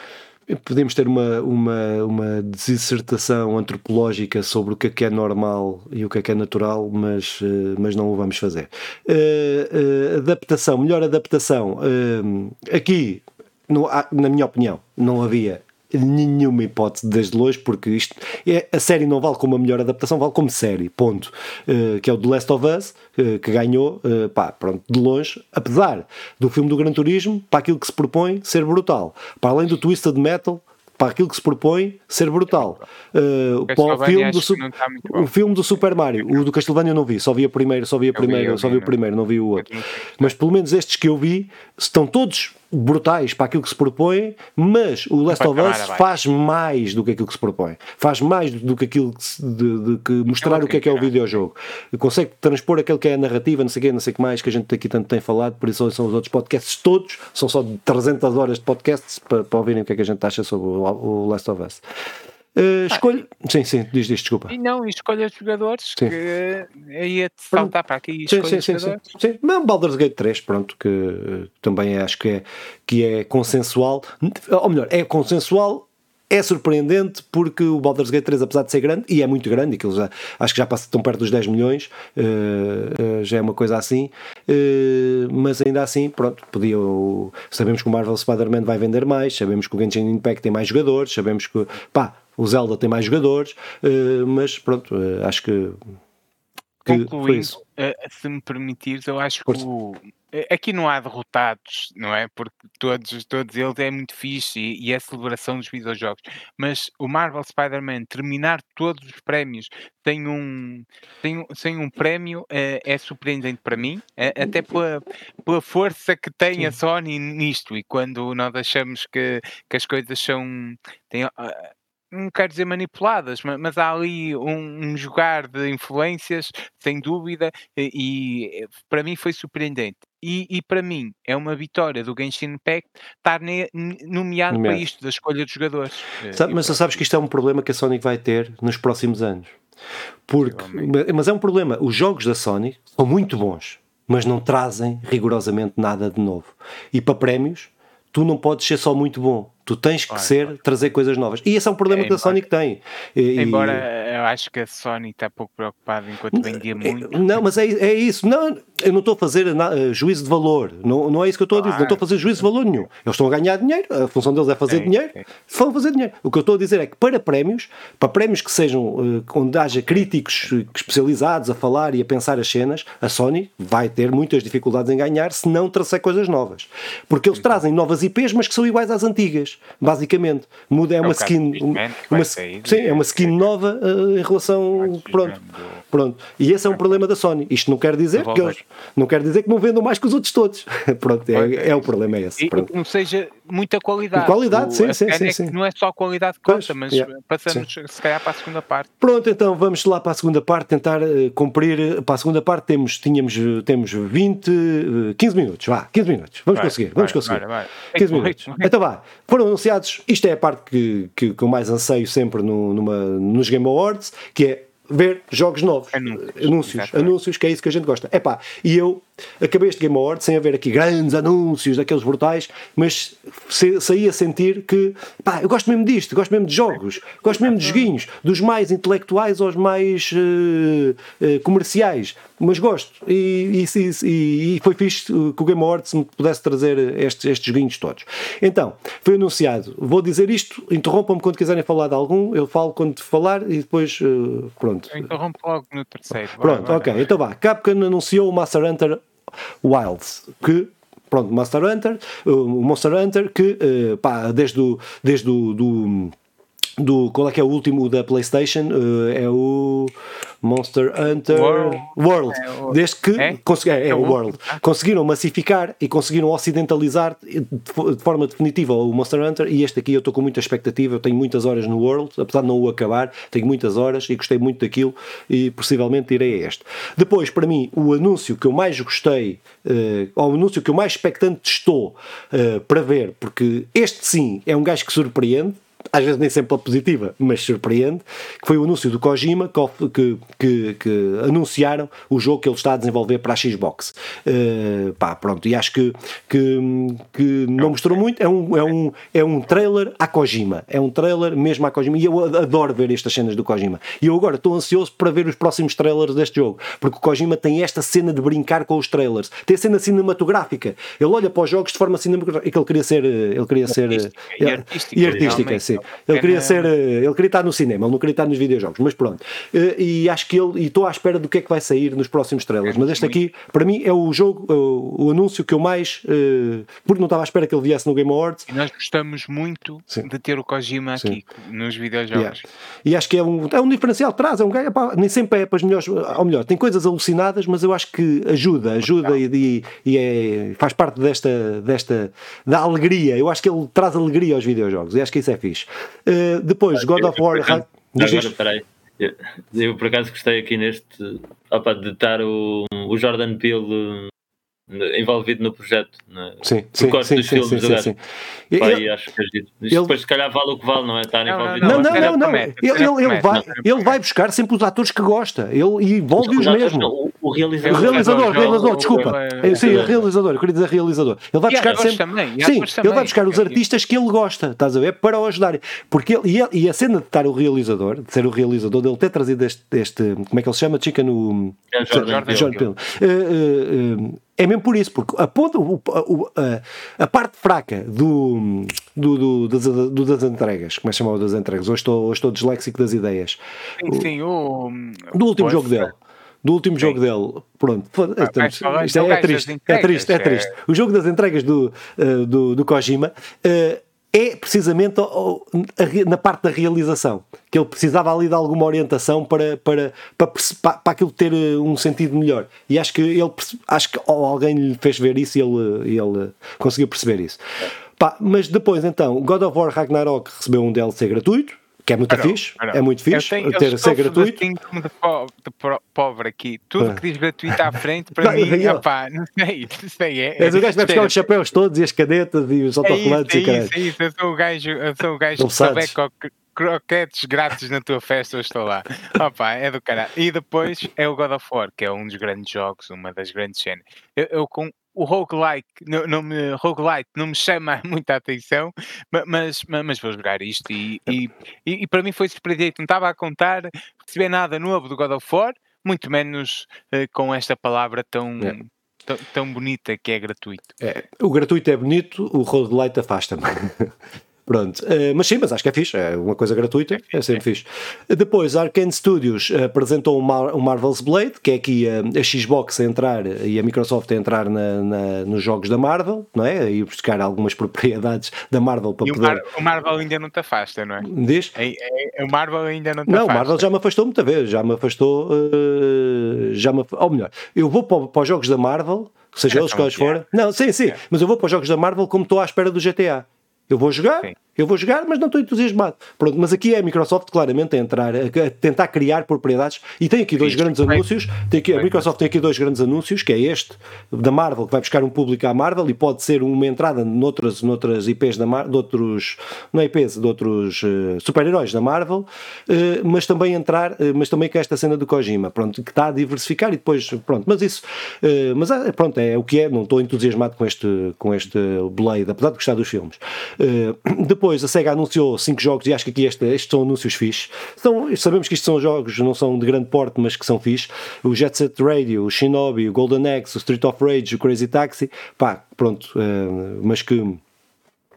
Podemos ter uma, uma, uma dissertação antropológica sobre o que é que é normal e o que é que é natural, mas, eh, mas não o vamos fazer. Uh, uh, adaptação, melhor adaptação. Uh, aqui, no, na minha opinião, não havia nenhuma hipótese desde longe, porque isto é, a série não vale como a melhor adaptação, vale como série, ponto. Uh, que é o The Last of Us, uh, que ganhou, uh, pá, pronto, de longe, apesar do filme do Gran Turismo, para aquilo que se propõe ser brutal. Para além do Twisted Metal, para aquilo que se propõe ser brutal. Uh, para o filme, do, o filme do Super Mario, o do Castlevania eu não vi, só vi a primeiro, só vi a primeiro, só vi o primeiro, não vi o outro. Mas pelo menos estes que eu vi estão todos brutais para aquilo que se propõe, mas o Last of Us faz mais do que aquilo que se propõe. Faz mais do que aquilo que se, de, de, que mostrar o que é que é o videojogo. Consegue transpor aquilo que é a narrativa, não sei o que, não sei o que mais, que a gente aqui tanto tem falado, por isso são os outros podcasts todos, são só 300 horas de podcasts para, para ouvirem o que é que a gente acha sobre o, o Last of Us. Uh, escolha. Ah, sim, sim, diz, diz, desculpa. E não, escolha os jogadores sim. que ia-te saltar para aqui. Sim, sim, sim, sim, sim. Não, Baldur's Gate 3, pronto, que uh, também acho que é, que é consensual. Ou melhor, é consensual é surpreendente porque o Baldur's Gate 3, apesar de ser grande, e é muito grande, que já, acho que já passa, estão perto dos 10 milhões, uh, já é uma coisa assim, uh, mas ainda assim, pronto, podia. Sabemos que o Marvel Spider-Man vai vender mais, sabemos que o Genshin Impact tem mais jogadores, sabemos que. pá, o Zelda tem mais jogadores, mas pronto, acho que. que Concluindo, se me permitires, eu acho que o, aqui não há derrotados, não é? Porque todos, todos eles é muito fixe e, e é a celebração dos videojogos. Mas o Marvel Spider-Man terminar todos os prémios tem um, tem, sem um prémio é, é surpreendente para mim, é, até pela, pela força que tem a Sony nisto. E quando nós achamos que, que as coisas são. Têm, não quero dizer manipuladas, mas, mas há ali um, um, jogar de influências, sem dúvida, e, e para mim foi surpreendente. E, e, para mim é uma vitória do Genshin Impact estar ne, nomeado para isto, da escolha dos jogadores. Sabe, mas tu sabes que isto é um problema que a Sony vai ter nos próximos anos. Porque, mas é um problema. Os jogos da Sony são muito bons, mas não trazem rigorosamente nada de novo. E para prémios, tu não podes ser só muito bom Tu tens que ser, trazer coisas novas. E esse é um problema é, que a Sony tem. E, embora eu acho que a Sony está pouco preocupada enquanto vendia muito. Não, mas é, é isso. Não, eu não estou a fazer uh, juízo de valor. Não, não é isso que eu estou a dizer. Não estou a fazer juízo de valor nenhum. Eles estão a ganhar dinheiro. A função deles é fazer dinheiro. É. Vão fazer dinheiro. O que eu estou a dizer é que para prémios, para prémios que sejam uh, onde haja críticos especializados a falar e a pensar as cenas, a Sony vai ter muitas dificuldades em ganhar se não trazer coisas novas. Porque eles trazem novas IPs, mas que são iguais às antigas basicamente. Muda, é, é uma skin. Uma, sim, é uma skin nova uh, em relação. Pronto, pronto. E esse é um problema da Sony. Isto não quer dizer que eles, não quer dizer que não vendam mais que os outros todos. pronto, é, é o problema, é esse. Pronto. Não seja muita qualidade. Qualidade, o, sim, sim, sim, sim. Não é só a qualidade que conta, mas yeah, passamos sim. se calhar para a segunda parte. Pronto, então vamos lá para a segunda parte, tentar uh, cumprir. Para a segunda parte temos, tínhamos, temos 20, uh, 15 minutos, vá, 15 minutos. Vamos vai, conseguir, vamos vai, conseguir. Vai, 15 minutos. Então vá, foram foram anunciados, isto é a parte que, que, que eu mais anseio sempre no, numa, nos Game Awards, que é ver jogos novos. Anúncios. Anúncios, anúncios, que é isso que a gente gosta. Epá, e eu acabei este Game Award sem haver aqui grandes anúncios daqueles brutais, mas saí a sentir que pá, eu gosto mesmo disto, gosto mesmo de jogos, gosto mesmo de joguinhos, dos mais intelectuais aos mais uh, uh, comerciais, mas gosto. E, e, e, e, foi fixe que o Game Awards me pudesse trazer estes, estes joguinhos todos. Então, foi anunciado, vou dizer isto, interrompam-me quando quiserem falar de algum, eu falo quando falar e depois uh, pronto. Eu interrompo logo no terceiro. Pronto, ok, então vá. Capcom anunciou o Master Hunter Wilds, que pronto, Monster Hunter, o Monster Hunter que pá, desde o, desde o do, do qual é que é o último da PlayStation é o Monster Hunter World, World. É, desde que é? Consegui, é, é, é o World? Conseguiram massificar e conseguiram ocidentalizar de forma definitiva o Monster Hunter e este aqui eu estou com muita expectativa eu tenho muitas horas no World, apesar de não o acabar tenho muitas horas e gostei muito daquilo e possivelmente irei a este. Depois para mim o anúncio que eu mais gostei uh, ou o anúncio que eu mais expectante estou uh, para ver porque este sim é um gajo que surpreende às vezes nem sempre pela positiva, mas surpreende, que foi o anúncio do Kojima que, que, que anunciaram o jogo que ele está a desenvolver para a Xbox. Uh, pá, pronto, e acho que, que, que não mostrou muito, é um, é, um, é um trailer a Kojima, é um trailer mesmo a Kojima, e eu adoro ver estas cenas do Kojima. E eu agora estou ansioso para ver os próximos trailers deste jogo, porque o Kojima tem esta cena de brincar com os trailers, tem a cena cinematográfica, ele olha para os jogos de forma cinematográfica, ele queria ser, ele queria ser artística, e artística, e artística sim. Ele queria ser, eh, ele queria estar no cinema, ele não queria estar nos videojogos, mas pronto. Eh, e acho que ele, e estou à espera do que é que vai sair nos próximos trailers. Mas este aqui, para mim, é o jogo, o, o anúncio que eu mais, eh, porque não estava à espera que ele viesse no Game Awards. E nós gostamos muito Sim. de ter o Kojima Sim. aqui nos videojogos. Yeah. E acho que é um, é um diferencial, traz, é um gajo, nem sempre é para as melhores, ou melhor, tem coisas alucinadas, mas eu acho que ajuda, ajuda e, e, e é, faz parte desta, desta, da alegria. Eu acho que ele traz alegria aos videojogos e acho que isso é fixe. Uh, depois, God of War. Agora, peraí. Eu, por acaso gostei aqui neste opa, de estar o, o Jordan Peele envolvido no projeto. Né? Sim, sim, sim, dos sim, filmes sim, sim, sim. Pá, ele, acho que ele, depois se calhar vale o que vale, não é? Estar envolvido não, não, não, não, não. Ele, ele, ele, vai, ele vai buscar sempre os atores que gosta, ele envolve-os mesmo. O, o realizador, o realizador, o realizador desculpa. Sim, o realizador, eu queria dizer realizador. Ele vai buscar sempre. Sim, ele vai buscar os artistas que ele gosta, estás a ver? Para o ajudar. Porque ele, e, a cena de estar o realizador, de ser o realizador, dele ter trazido este, este como é que ele se chama? Chica no. Jordan Peele é mesmo por isso, porque a, ponta, a, a parte fraca do, do, do, das, do, das entregas, como é chamado das entregas, hoje estou, hoje estou disléxico das ideias. Sim, sim, o, do último jogo dele. Do último sim. jogo dele, pronto, ah, estamos, é, é, triste, é triste, é triste. O jogo das entregas do, uh, do, do Kojima uh, é precisamente na parte da realização, que ele precisava ali de alguma orientação para, para, para, para, aquilo ter eh, um sentido melhor. E acho que ele acho que alguém lhe fez ver isso e ele, ele conseguiu perceber isso. Pá, mas depois então, God of War Ragnarok recebeu um DLC gratuito, que é muito fixe, é muito fixe tenho, ter ser gratuito. Assim de, pobre, de pobre aqui, tudo ah. que diz gratuito à frente, para não, mim, opá, não sei, não sei. É, És o gajo que vai buscar os chapéus todos e as canetas e os autocolantes é isso, e É isso, é isso, eu sou o gajo, eu sou o gajo que souber croquetes grátis na tua festa, eu estou lá. Opa, é do caralho. E depois é o God of War, que é um dos grandes jogos, uma das grandes cenas. Eu, eu com o roguelike não, não, me, roguelike não me chama muita atenção, mas, mas, mas vou jogar isto e, e, e, e para mim foi surpreendente. Não estava a contar receber nada novo do God of War, muito menos uh, com esta palavra tão. É. Tão, tão, bonita que é gratuito. É, o gratuito é bonito, o roguelite afasta-me. Pronto, uh, mas sim, mas acho que é fixe, é uma coisa gratuita, é sempre fixe. Depois, a Arkane Studios apresentou o, Mar o Marvel's Blade, que é aqui a, a, Xbox a entrar e a Microsoft a entrar na, na, nos jogos da Marvel, não é? E buscar algumas propriedades da Marvel para e poder. O, Mar o, Marvel ainda não te afasta, não é? Diz? É, é, o Marvel ainda não te não, afasta. Não, o Marvel já me afastou muita vez, já me afastou. Uh, já me, ou melhor, eu vou para, para os jogos da Marvel, seja eles quais forem. Não, sim, sim, é. mas eu vou para os jogos da Marvel como estou à espera do GTA. Eu vou jogar, Sim. Eu vou jogar, mas não estou entusiasmado. Pronto, mas aqui é a Microsoft claramente a entrar, a, tentar criar propriedades. E tem aqui dois grandes anúncios. Tem aqui, a Microsoft tem aqui dois grandes anúncios, que é este da Marvel, que vai buscar um público à Marvel e pode ser uma entrada noutras, noutras IPs da Marvel, de outros, não é IPs, de outros uh, super-heróis da Marvel, uh, mas também entrar, uh, mas também com esta cena do Kojima, pronto, que está a diversificar e depois, pronto, mas isso, mas pronto, é o que é, não estou entusiasmado com este, com este Blade, apesar de gostar dos filmes. Depois depois a SEGA anunciou 5 jogos e acho que aqui este, estes são anúncios fixes. Então, sabemos que estes são jogos, não são de grande porte, mas que são fixes. O Jet Set Radio, o Shinobi, o Golden Axe, o Street of Rage, o Crazy Taxi. Pá, pronto, uh, mas que.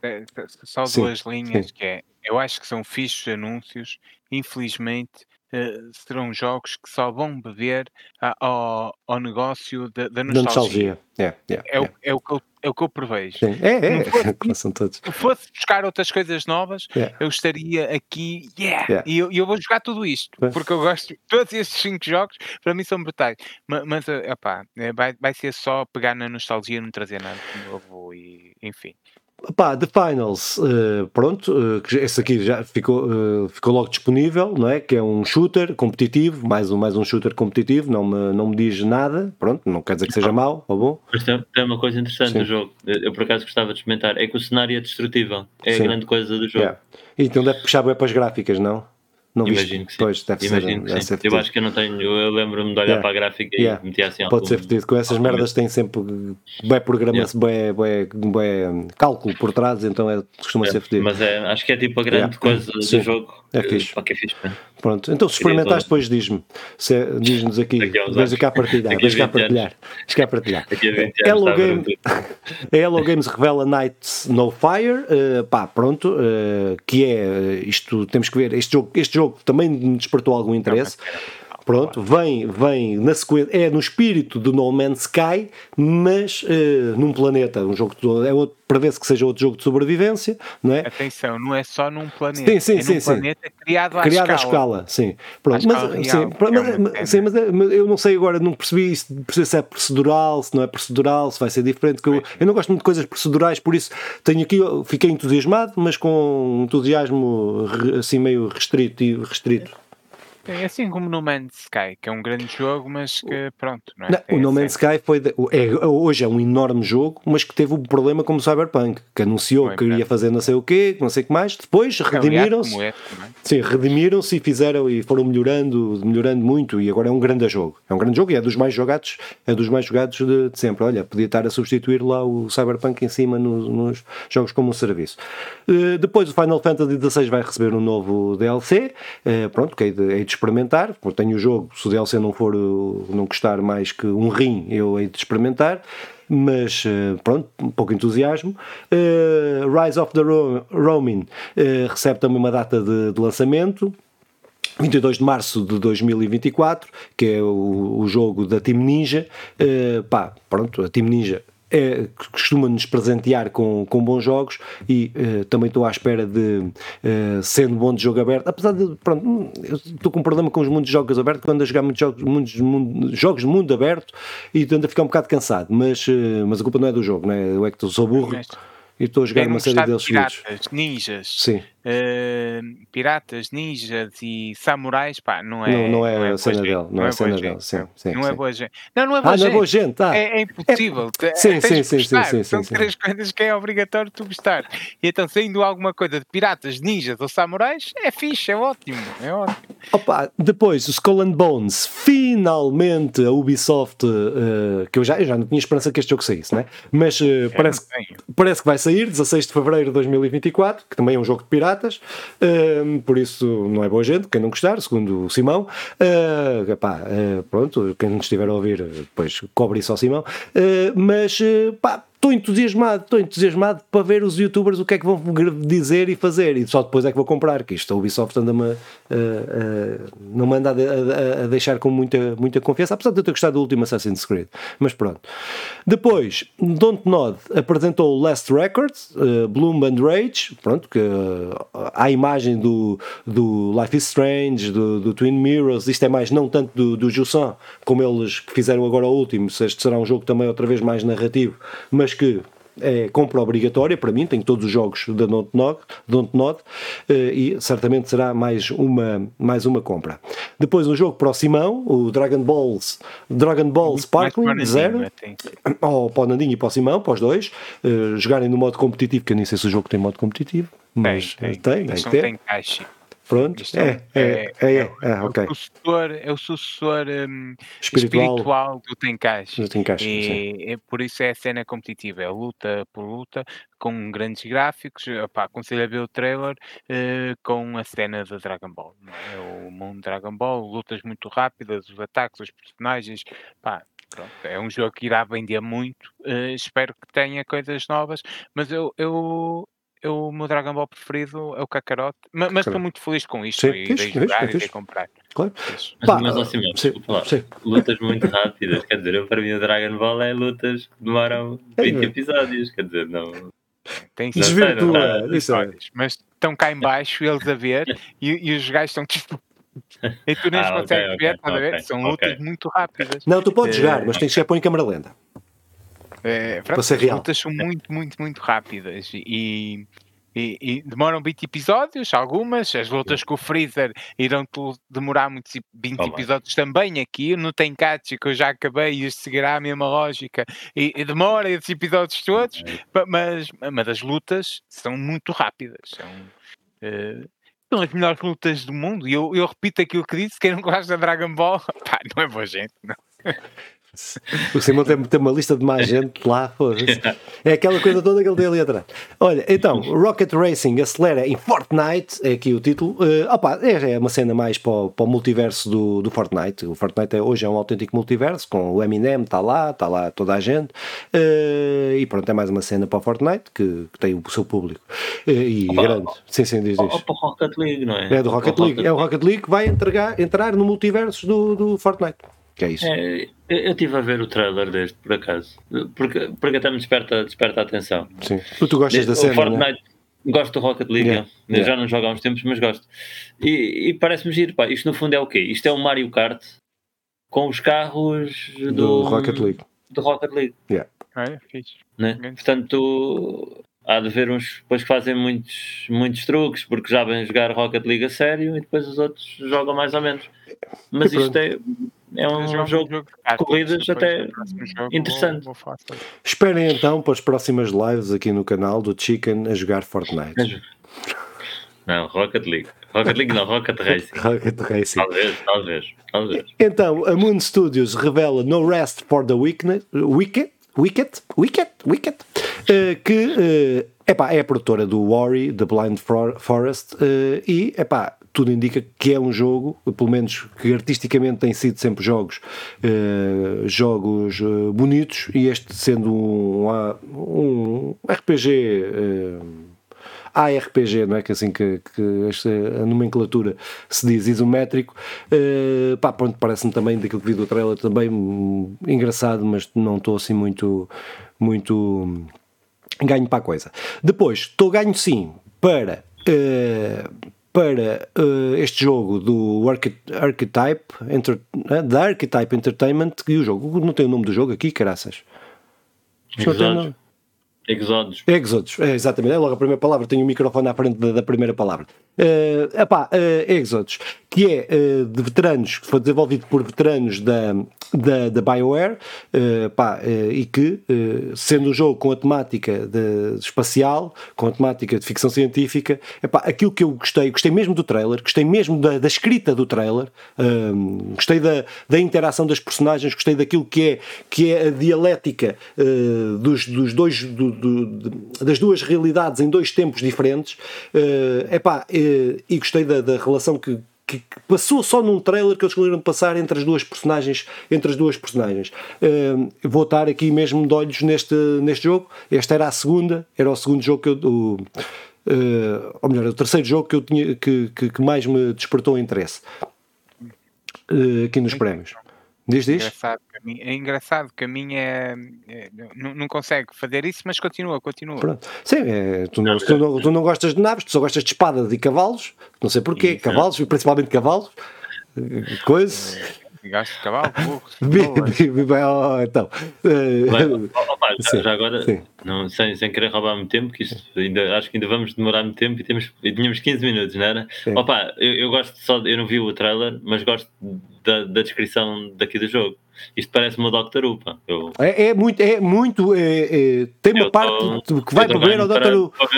É, só duas sim, linhas sim. que é. Eu acho que são fixos anúncios. Infelizmente, Uh, serão jogos que só vão beber uh, ao, ao negócio da, da nostalgia. Da nostalgia. Yeah, yeah, é, yeah. O, é, o que eu, é o que eu prevejo. Sim. É, é, fosse, são todos. Se fosse buscar outras coisas novas, eu estaria aqui, yeah, e eu, eu, vou jogar tudo isto, porque eu gosto, todos estes cinco jogos, para mim são brutais. Mas, mas eh, epá, eh, vai, vai ser só pegar na nostalgia, não trazer nada de novo, e enfim. Pá, The Finals, uh, pronto, uh, esse aqui já ficou, uh, ficou logo disponível, não é? Que é um shooter competitivo, mais um, mais um shooter competitivo, não me, não me diz nada, pronto, não quer dizer que seja mau ou bom. Mas tem, tem uma coisa interessante Sim. do jogo, eu, por acaso gostava de experimentar, é que o cenário é destrutível, é Sim. a grande coisa do jogo. Yeah. Então deve puxar bem para as gráficas, não? Não Imagino que sim. Pois, deve Imagino ser, que sim. Eu acho que eu não tenho. Eu lembro-me de olhar yeah. para a gráfica yeah. e meter assim Pode ser fedido. Com essas merdas tem sempre bem programação, yeah. bem, bem, bem cálculo por trás, então é, costuma ser fedido. Mas é, acho que é tipo a grande coisa do jogo. É fixe. Para que é fixe Pronto, então se experimentares depois diz-me. É, diz-nos aqui, veja cá a partilhar, veja cá a partilhar. Veja cá a partilhar. Hello, Game, a Hello Games revela Nights No Fire, uh, pá, pronto, uh, que é isto, temos que ver, este jogo, este jogo também despertou algum interesse. Pronto, vem, vem na sequência, é no espírito do No Man's Sky, mas uh, num planeta, um jogo de, é outro, prevê-se que seja outro jogo de sobrevivência, não é? Atenção, não é só num planeta, sim, sim, é sim, num sim. planeta criado à criado escala. à escala, sim. Pronto, mas, real, sim, é mas, sim, mas, mas, eu não sei agora, não percebi isso, se é procedural, se não é procedural, se vai ser diferente, que eu, eu não gosto muito de coisas procedurais, por isso tenho aqui, fiquei entusiasmado, mas com um entusiasmo assim meio restrito, restrito. É assim como No Man's Sky, que é um grande jogo, mas que pronto, não é? Não, o No Man's Sky foi de, é, hoje é um enorme jogo, mas que teve um problema como o Cyberpunk, que anunciou foi, que iria fazer não sei o quê, não sei o que mais, depois redimiram-se. É, sim, redimiram-se e fizeram e foram melhorando, melhorando muito e agora é um grande jogo. É um grande jogo e é dos mais jogados, é dos mais jogados de, de sempre. Olha, podia estar a substituir lá o Cyberpunk em cima nos, nos jogos como um serviço. Uh, depois o Final Fantasy XVI vai receber um novo DLC, uh, eh, pronto, que é de, é de experimentar. Tenho o jogo, se o DLC não for não custar mais que um rim, eu hei de experimentar. Mas eh, pronto, um pouco entusiasmo. Uh, Rise of the Roaming uh, recebe também uma data de, de lançamento. 22 de março de 2024, que é o, o jogo da Team Ninja. Uh, pá, pronto, a Team Ninja é, costuma nos presentear com, com bons jogos e uh, também estou à espera de uh, sendo bom de jogo aberto, apesar de pronto, hum, estou com um problema com os mundos de jogos abertos quando a jogar muitos jogos, muitos, jogos de mundo aberto e tendo a ficar um bocado cansado, mas, uh, mas a culpa não é do jogo, não é? eu é que sou burro e estou a jogar uma série deles piratas, ninjas, Sim. Uh, piratas, ninjas e samurais, pá, não é. Não, não é, não é a cena dele, não, é a cena dele, sim, sim, Não sim. é boa gente. Não, não é boa ah, gente. não é boa gente, tá. é, é impossível. É, sim, sim, sim, sim, sim, São três coisas que é obrigatório tu gostar. E então, saindo alguma coisa de piratas, ninjas ou samurais, é fixe, é ótimo, é ótimo. Opa, depois, o Skull and Bones, finalmente a Ubisoft, uh, que eu já, eu já não tinha esperança que este jogo saísse, né? mas uh, parece, parece que vai sair, 16 de fevereiro de 2024, que também é um jogo de piratas. Uh, por isso não é boa gente, quem não gostar, segundo o Simão. Uh, uh, pronto, quem estiver a ouvir, depois cobre isso ao Simão. Uh, mas, pá, estou entusiasmado, estou entusiasmado para ver os youtubers o que é que vão dizer e fazer. E só depois é que vou comprar, que isto a Ubisoft anda-me uh, uh, não me anda a, a, a, deixar com muita, muita confiança, apesar de eu ter gostado do último Assassin's Creed, mas pronto. Depois, Don't Nod apresentou Last Records, uh, Bloom and Rage, pronto, que uh, a imagem do, do Life is Strange, do, do Twin Mirrors, isto é mais não tanto do, do Jussan, como eles fizeram agora o último, se este será um jogo também outra vez mais narrativo, mas que é compra obrigatória para mim, tenho todos os jogos da Dontnod, Dontnod e certamente será mais uma, mais uma compra. Depois um jogo para o Simão, o Dragon Balls, Dragon Ball Sparkling, zero, ou para o Nandinho e para o Simão, para os dois, uh, jogarem no modo competitivo, que eu nem sei se o jogo tem modo competitivo, mas tem, tem, tem, tem, tem, tem é, é, é, é, é. É o sucessor, é o sucessor um, espiritual. do Tenkaichi. Do Tenkaichi e, é, por isso é a cena competitiva, é luta por luta, com grandes gráficos. Opá, aconselho a ver o trailer uh, com a cena da Dragon Ball. É? O mundo Dragon Ball, lutas muito rápidas, os ataques, os personagens. Pá, Pronto, é um jogo que irá vender muito. Uh, espero que tenha coisas novas, mas eu, eu, eu, o meu Dragon Ball preferido é o Kakarot, mas, mas estou muito feliz com isto sim, e de jogar e de comprar. Claro. Mas, Pá, mas assim, lutas muito rápidas, quer dizer, eu, para mim o Dragon Ball é lutas que demoram 20 é, episódios, quer dizer, não. Tem Desvirtua, isso é. Mas estão cá em baixo eles a ver e, e os gajos estão tipo. E tu nem ah, consegues okay, ver, okay, okay, São lutas muito rápidas. Não, tu podes é... jogar, mas tens que pôr em câmera lenta. É, para ser real. As lutas são muito, muito, muito rápidas e, e, e, demoram 20 episódios, algumas. As lutas com o Freezer irão demorar muitos 20 episódios também aqui. No Tenkaichi, que eu já acabei e seguirá a mesma lógica. E, e demora esses episódios todos, mas, mas as lutas são muito rápidas. São, uh, são as melhores lutas do mundo. E eu, eu repito aquilo que disse: quem não gosta de Dragon Ball, pá, não é boa gente, não. O Simão tem, tem uma lista de mais gente lá, É aquela coisa toda que ele tem ali atrás. Olha, então, Rocket Racing acelera em Fortnite, é aqui o título. Uh, opa, é, é uma cena mais para o, para o multiverso do, do Fortnite. O Fortnite é, hoje é um autêntico multiverso, com o Eminem, está lá, está lá toda a gente. Uh, e pronto, é mais uma cena para o Fortnite, que, que tem o seu público. Uh, e opa, grande. Sim, sim, diz isso. Para o Rocket League, não é? É do Rocket League. É o Rocket League que vai entregar, entrar no multiverso do, do Fortnite. Que é isso? É, eu estive a ver o trailer deste, por acaso, porque, porque até me desperta, desperta a atenção. Sim. Tu gostas da cena, Fortnite, né? Gosto do Rocket League, yeah. Yeah. já não jogo há uns tempos, mas gosto. E, e parece-me giro, pá. Isto no fundo é o quê? Isto é um Mario Kart com os carros do, do Rocket League. Do Rocket League. Yeah. É, fixe. Né? Portanto, há de haver uns depois que fazem muitos, muitos truques porque já vêm jogar Rocket League a sério e depois os outros jogam mais ou menos. Mas isto é, é um jogo, jogo, jogo de corridas até interessante. Vou, vou Esperem então para as próximas lives aqui no canal do Chicken a jogar Fortnite. Não, Rocket League. Rocket League não, Rocket Racing. Rocket Racing. Talvez, talvez, talvez. Então, a Moon Studios revela No Rest for the Wicked, Wicked, Wicked, Wicked, Wicked, uh, que uh, epá, é a produtora do Worry, The Blind Forest, uh, e epá, tudo indica que é um jogo, pelo menos que artisticamente tem sido sempre jogos, uh, jogos uh, bonitos, e este sendo um, um RPG. Uh, ARPG, não é? Que assim que, que esta, a nomenclatura se diz isométrico, uh, pá, pronto, parece-me também daquilo que vi do trailer também engraçado, mas não estou assim muito, muito ganho para a coisa. Depois, estou ganho sim para uh, para uh, este jogo do Archetype, Enter, uh, da Archetype Entertainment, e o jogo, não tem o nome do jogo aqui, caraças. Exódios. Exódios. Exódios, é, exatamente, é logo a primeira palavra, tenho o microfone à frente da, da primeira palavra. Uh, epá, uh, Exodus, que é uh, de veteranos, que foi desenvolvido por veteranos da, da, da BioWare, uh, e que, sendo um jogo com a temática de, espacial, com a temática de ficção científica, epá, aquilo que eu gostei, gostei mesmo do trailer, gostei mesmo da, da escrita do trailer, gostei da, da interação das personagens, gostei daquilo que é, que é a dialética dos, dos dois, do, do, das duas realidades em dois tempos diferentes. Uh, epá, e gostei da, da relação que, que, passou só num trailer que eles conseguiram passar entre as duas personagens entre as duas personagens uh, vou estar aqui mesmo de olhos neste, neste jogo esta era a segunda era o segundo jogo que eu o, uh, ou melhor, o terceiro jogo que eu tinha que, que, que mais me despertou interesse uh, aqui nos prémios Diz, diz. Engraçado que a mim, é engraçado que a minha é, é, não, não, consegue fazer isso, mas continua, continua. Pronto. Sim, é, tu, não, tu, não, tu, não, gostas de naves, tu só gostas de espadas e cavalos, não sei porquê, Isso. cavalos, principalmente cavalos, coisas. Gasto de cavalo, oh, então. Uh, opa, já, já, agora, não, sem, sem querer roubar muito tempo, que isto ainda, acho que ainda vamos demorar muito tempo e, temos, e tínhamos 15 minutos, não era? Opa, eu, eu gosto só, eu não vi o trailer, mas gosto da, da descrição daqui do jogo. Isto parece uma Doctor Upa. Eu... É, é, muito, é muito. É, é, tem uma eu parte tô, que vai para ver o Doctor Upa.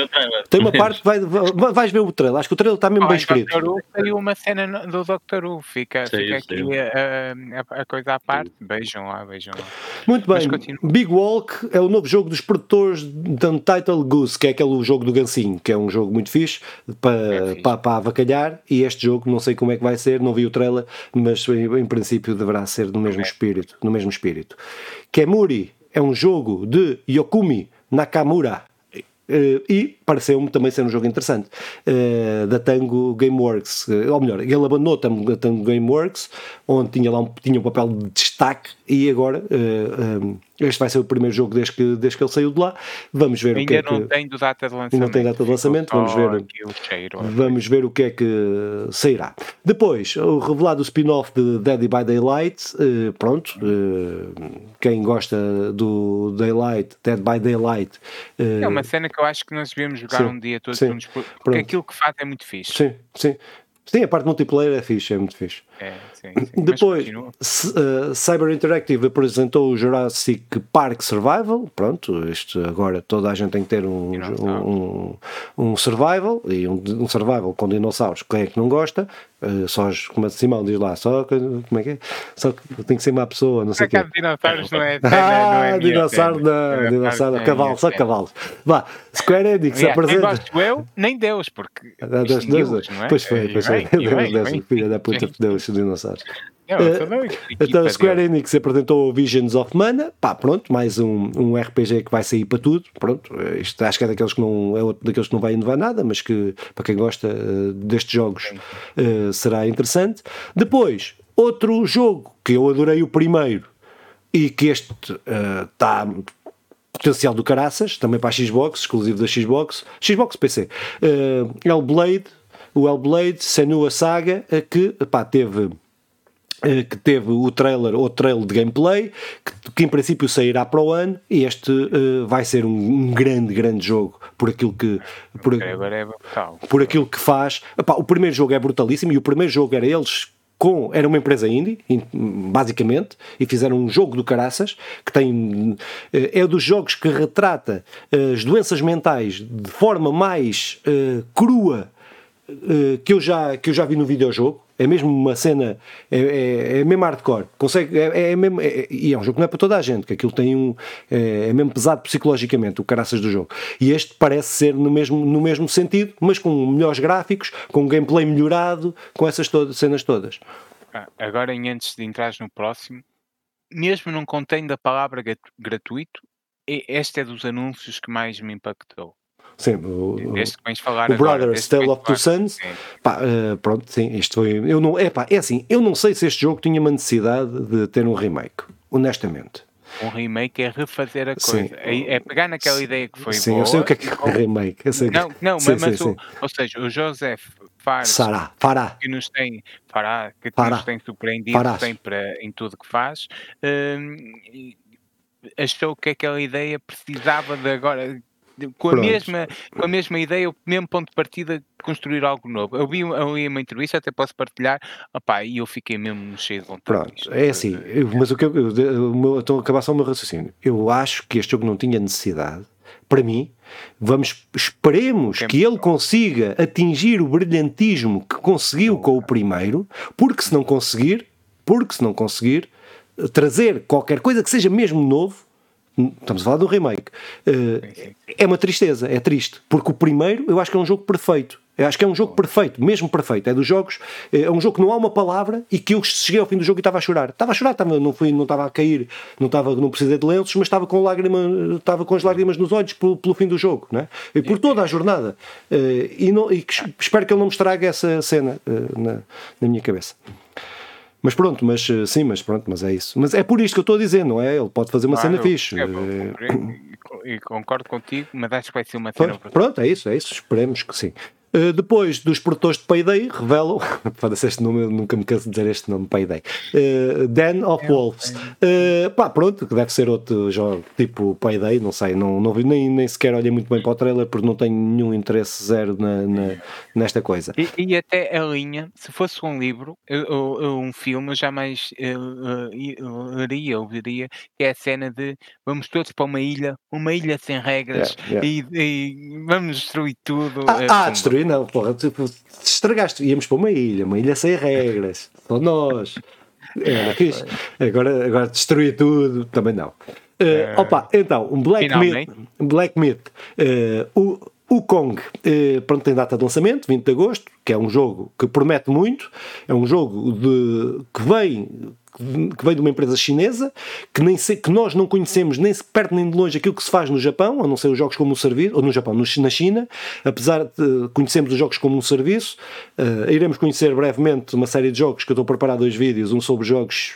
Tem uma parte que vai, vais ver o trailer. Acho que o trailer está mesmo ah, bem escrito. Tem uma cena do Doctor Who. Fica, fica aqui a, a, a, coisa à parte. Vejam lá, vejam lá. Muito bem. Big Walk é o novo jogo dos produtores de Untitled Goose, que é aquele jogo do Gansinho, que é um jogo muito fixe para, é para, para avacalhar. E este jogo, não sei como é que vai ser, não vi o trailer, mas em, em princípio deverá ser do mesmo espírito espírito, no mesmo espírito. Kemuri é um jogo de Yokumi Nakamura Uh, e pareceu-me também ser um jogo interessante uh, da Tango Gameworks, uh, ou melhor, ele abandonou a Tango Gameworks, onde tinha lá um, tinha um papel de destaque, e agora um, este vai ser o primeiro jogo desde que, desde que ele saiu de lá. Vamos ver Ainda o que é que. Ainda não tem data de lançamento. Não tem data de lançamento. Vamos ver, cheiro, vamos ver o que é que sairá. Depois, o revelado spin-off de Dead by Daylight. Uh, pronto. Uh, quem gosta do Daylight, Dead by Daylight. Uh, é uma cena que eu acho que nós devíamos jogar sim, um dia todos sim, juntos. Porque pronto. aquilo que faz é muito fixe. Sim, sim. Sim, a parte multiplayer é fixe, é muito fixe. É, sim, sim. Depois, uh, Cyber Interactive apresentou o Jurassic Park Survival. Pronto, este agora toda a gente tem que ter um, um, um, survival e um, um, survival com dinossauros. Quem é que não gosta? Uh, só como a Simão diz lá, só como é que é? Só que tem que ser uma pessoa, não sei o quê. dinossauros não é. Ah, não é dinossauro não, dinossauro, é cavalo, só cavalos. Vá, Square Enix yeah, apresenta. Nem gosto eu, nem Deus, porque. Ah, Deus, Deus, Deus, é? Pois foi, pois foi. Deus, Deus, filha da puta, Deus, dinossauros. Uh, então a Square Enix apresentou Visions of Mana, pá, pronto, mais um, um RPG que vai sair para tudo, pronto, isto acho que é daqueles que não, é outro daqueles que não vai inovar nada, mas que para quem gosta uh, destes jogos uh, será interessante. Depois, outro jogo que eu adorei o primeiro e que este está potencial do caraças, também para a Xbox, exclusivo da Xbox, Xbox PC, é o Blade, o Hellblade, Senua Saga, que pá, teve eh, que teve o trailer ou trailer de gameplay, que, que, em princípio sairá para o ano, e este uh, vai ser um, um, grande, grande jogo por aquilo que por, okay, é por aquilo que faz. Epá, o primeiro jogo é brutalíssimo e o primeiro jogo era eles com era uma empresa indie, basicamente, e fizeram um jogo do caraças que tem eh, é dos jogos que retrata as doenças mentais de forma mais uh, crua uh, que eu já que eu já vi no videojogo é mesmo uma cena, é, é, é mesmo hardcore. Consegue, é, é mesmo, é, e é um jogo que não é para toda a gente, que aquilo tem um. É, é, mesmo pesado psicologicamente, o caraças do jogo. E este parece ser no mesmo, no mesmo sentido, mas com melhores gráficos, com um gameplay melhorado, com essas todas, cenas todas. Ah, agora, antes de entrar no próximo, mesmo não contendo a palavra gratuito, este é dos anúncios que mais me impactou. Sim, o, este que vens falar o agora, Brothers Tale of Two Sons. Pá, uh, pronto, sim, isto foi. Eu não, é, pá, é assim, eu não sei se este jogo tinha uma necessidade de ter um remake, honestamente. Um remake é refazer a coisa, é, é, pegar naquela ideia que foi sim, boa. eu sei o que é que é remake. Eu sei não, não, sim, mas, sim, o, ou seja, o Joseph Fares, Sará, Fará. que nos tem, Fará, que Fará. nos tem surpreendido Farás. sempre em tudo que faz, hum, achou que aquela ideia precisava de agora com a, mesma, com a mesma ideia, o mesmo ponto de partida, construir algo novo. Eu vi ali uma entrevista, até posso partilhar, opá, e eu fiquei mesmo cheio de vontade. Pronto, é assim, eu, mas o que eu, eu, estou a acabar só o meu raciocínio. Eu acho que este jogo não tinha necessidade, para mim, vamos, esperemos que ele consiga atingir o brilhantismo que conseguiu com o primeiro, porque se não conseguir, porque se não conseguir, trazer qualquer coisa que seja mesmo novo, Estamos a falar do remake. Uh, é uma tristeza, é triste. Porque o primeiro eu acho que é um jogo perfeito. Eu acho que é um jogo perfeito, mesmo perfeito. É dos jogos, eh, é um jogo que não há uma palavra e que eu cheguei ao fim do jogo e estava a chorar. Estava a chorar, estava, não, fui, não estava a cair, não, estava, não precisei de lenços, mas estava com, lágrima, estava com as lágrimas nos olhos pelo, pelo fim do jogo, não é? E por toda a jornada. Uh, e, não, e espero que ele não me estrague essa cena na, na minha cabeça. Mas pronto, mas eh, sim, mas pronto, mas é isso. Mas é por isto que eu estou a dizer, não é? Ele pode fazer uma ah, cena eu, fixe. e concordo contigo, mas acho que vai ser uma cena. Pronto, pronto, é isso, é isso. Esperemos que sim. Uh, depois dos produtores de Payday, revelam, foda-se este nome, eu nunca me canso de dizer este nome, Payday, uh, Den of é, Wolves. Uh, pá, pronto, que deve ser outro jogo tipo Payday, não sei, não, não vi, nem, nem sequer olhei muito bem para o trailer porque não tenho nenhum interesse zero na, na nesta coisa. E, e, até a linha, se fosse um livro ou, um filme, eu jamais leria ou veria que é a cena de vamos todos para uma ilha, uma ilha sem regras yeah, yeah. E, e, vamos destruir tudo. Ah, ah destruir não, porra, tipo, estragaste, íamos para uma ilha, uma ilha sem regras, só nós. Era fixe. Agora, agora destruir tudo, também não. Uh, opa, então, um Black Myth, Black Myth uh, o, o Kong uh, pronto, tem data de lançamento, 20 de agosto, que é um jogo que promete muito, é um jogo de, que vem que vem de uma empresa chinesa, que, nem se, que nós não conhecemos nem se perto nem de longe aquilo que se faz no Japão, a não ser os jogos como um serviço, ou no Japão, no, na China, apesar de conhecermos os jogos como um serviço, uh, iremos conhecer brevemente uma série de jogos que eu estou a preparar dois vídeos, um sobre jogos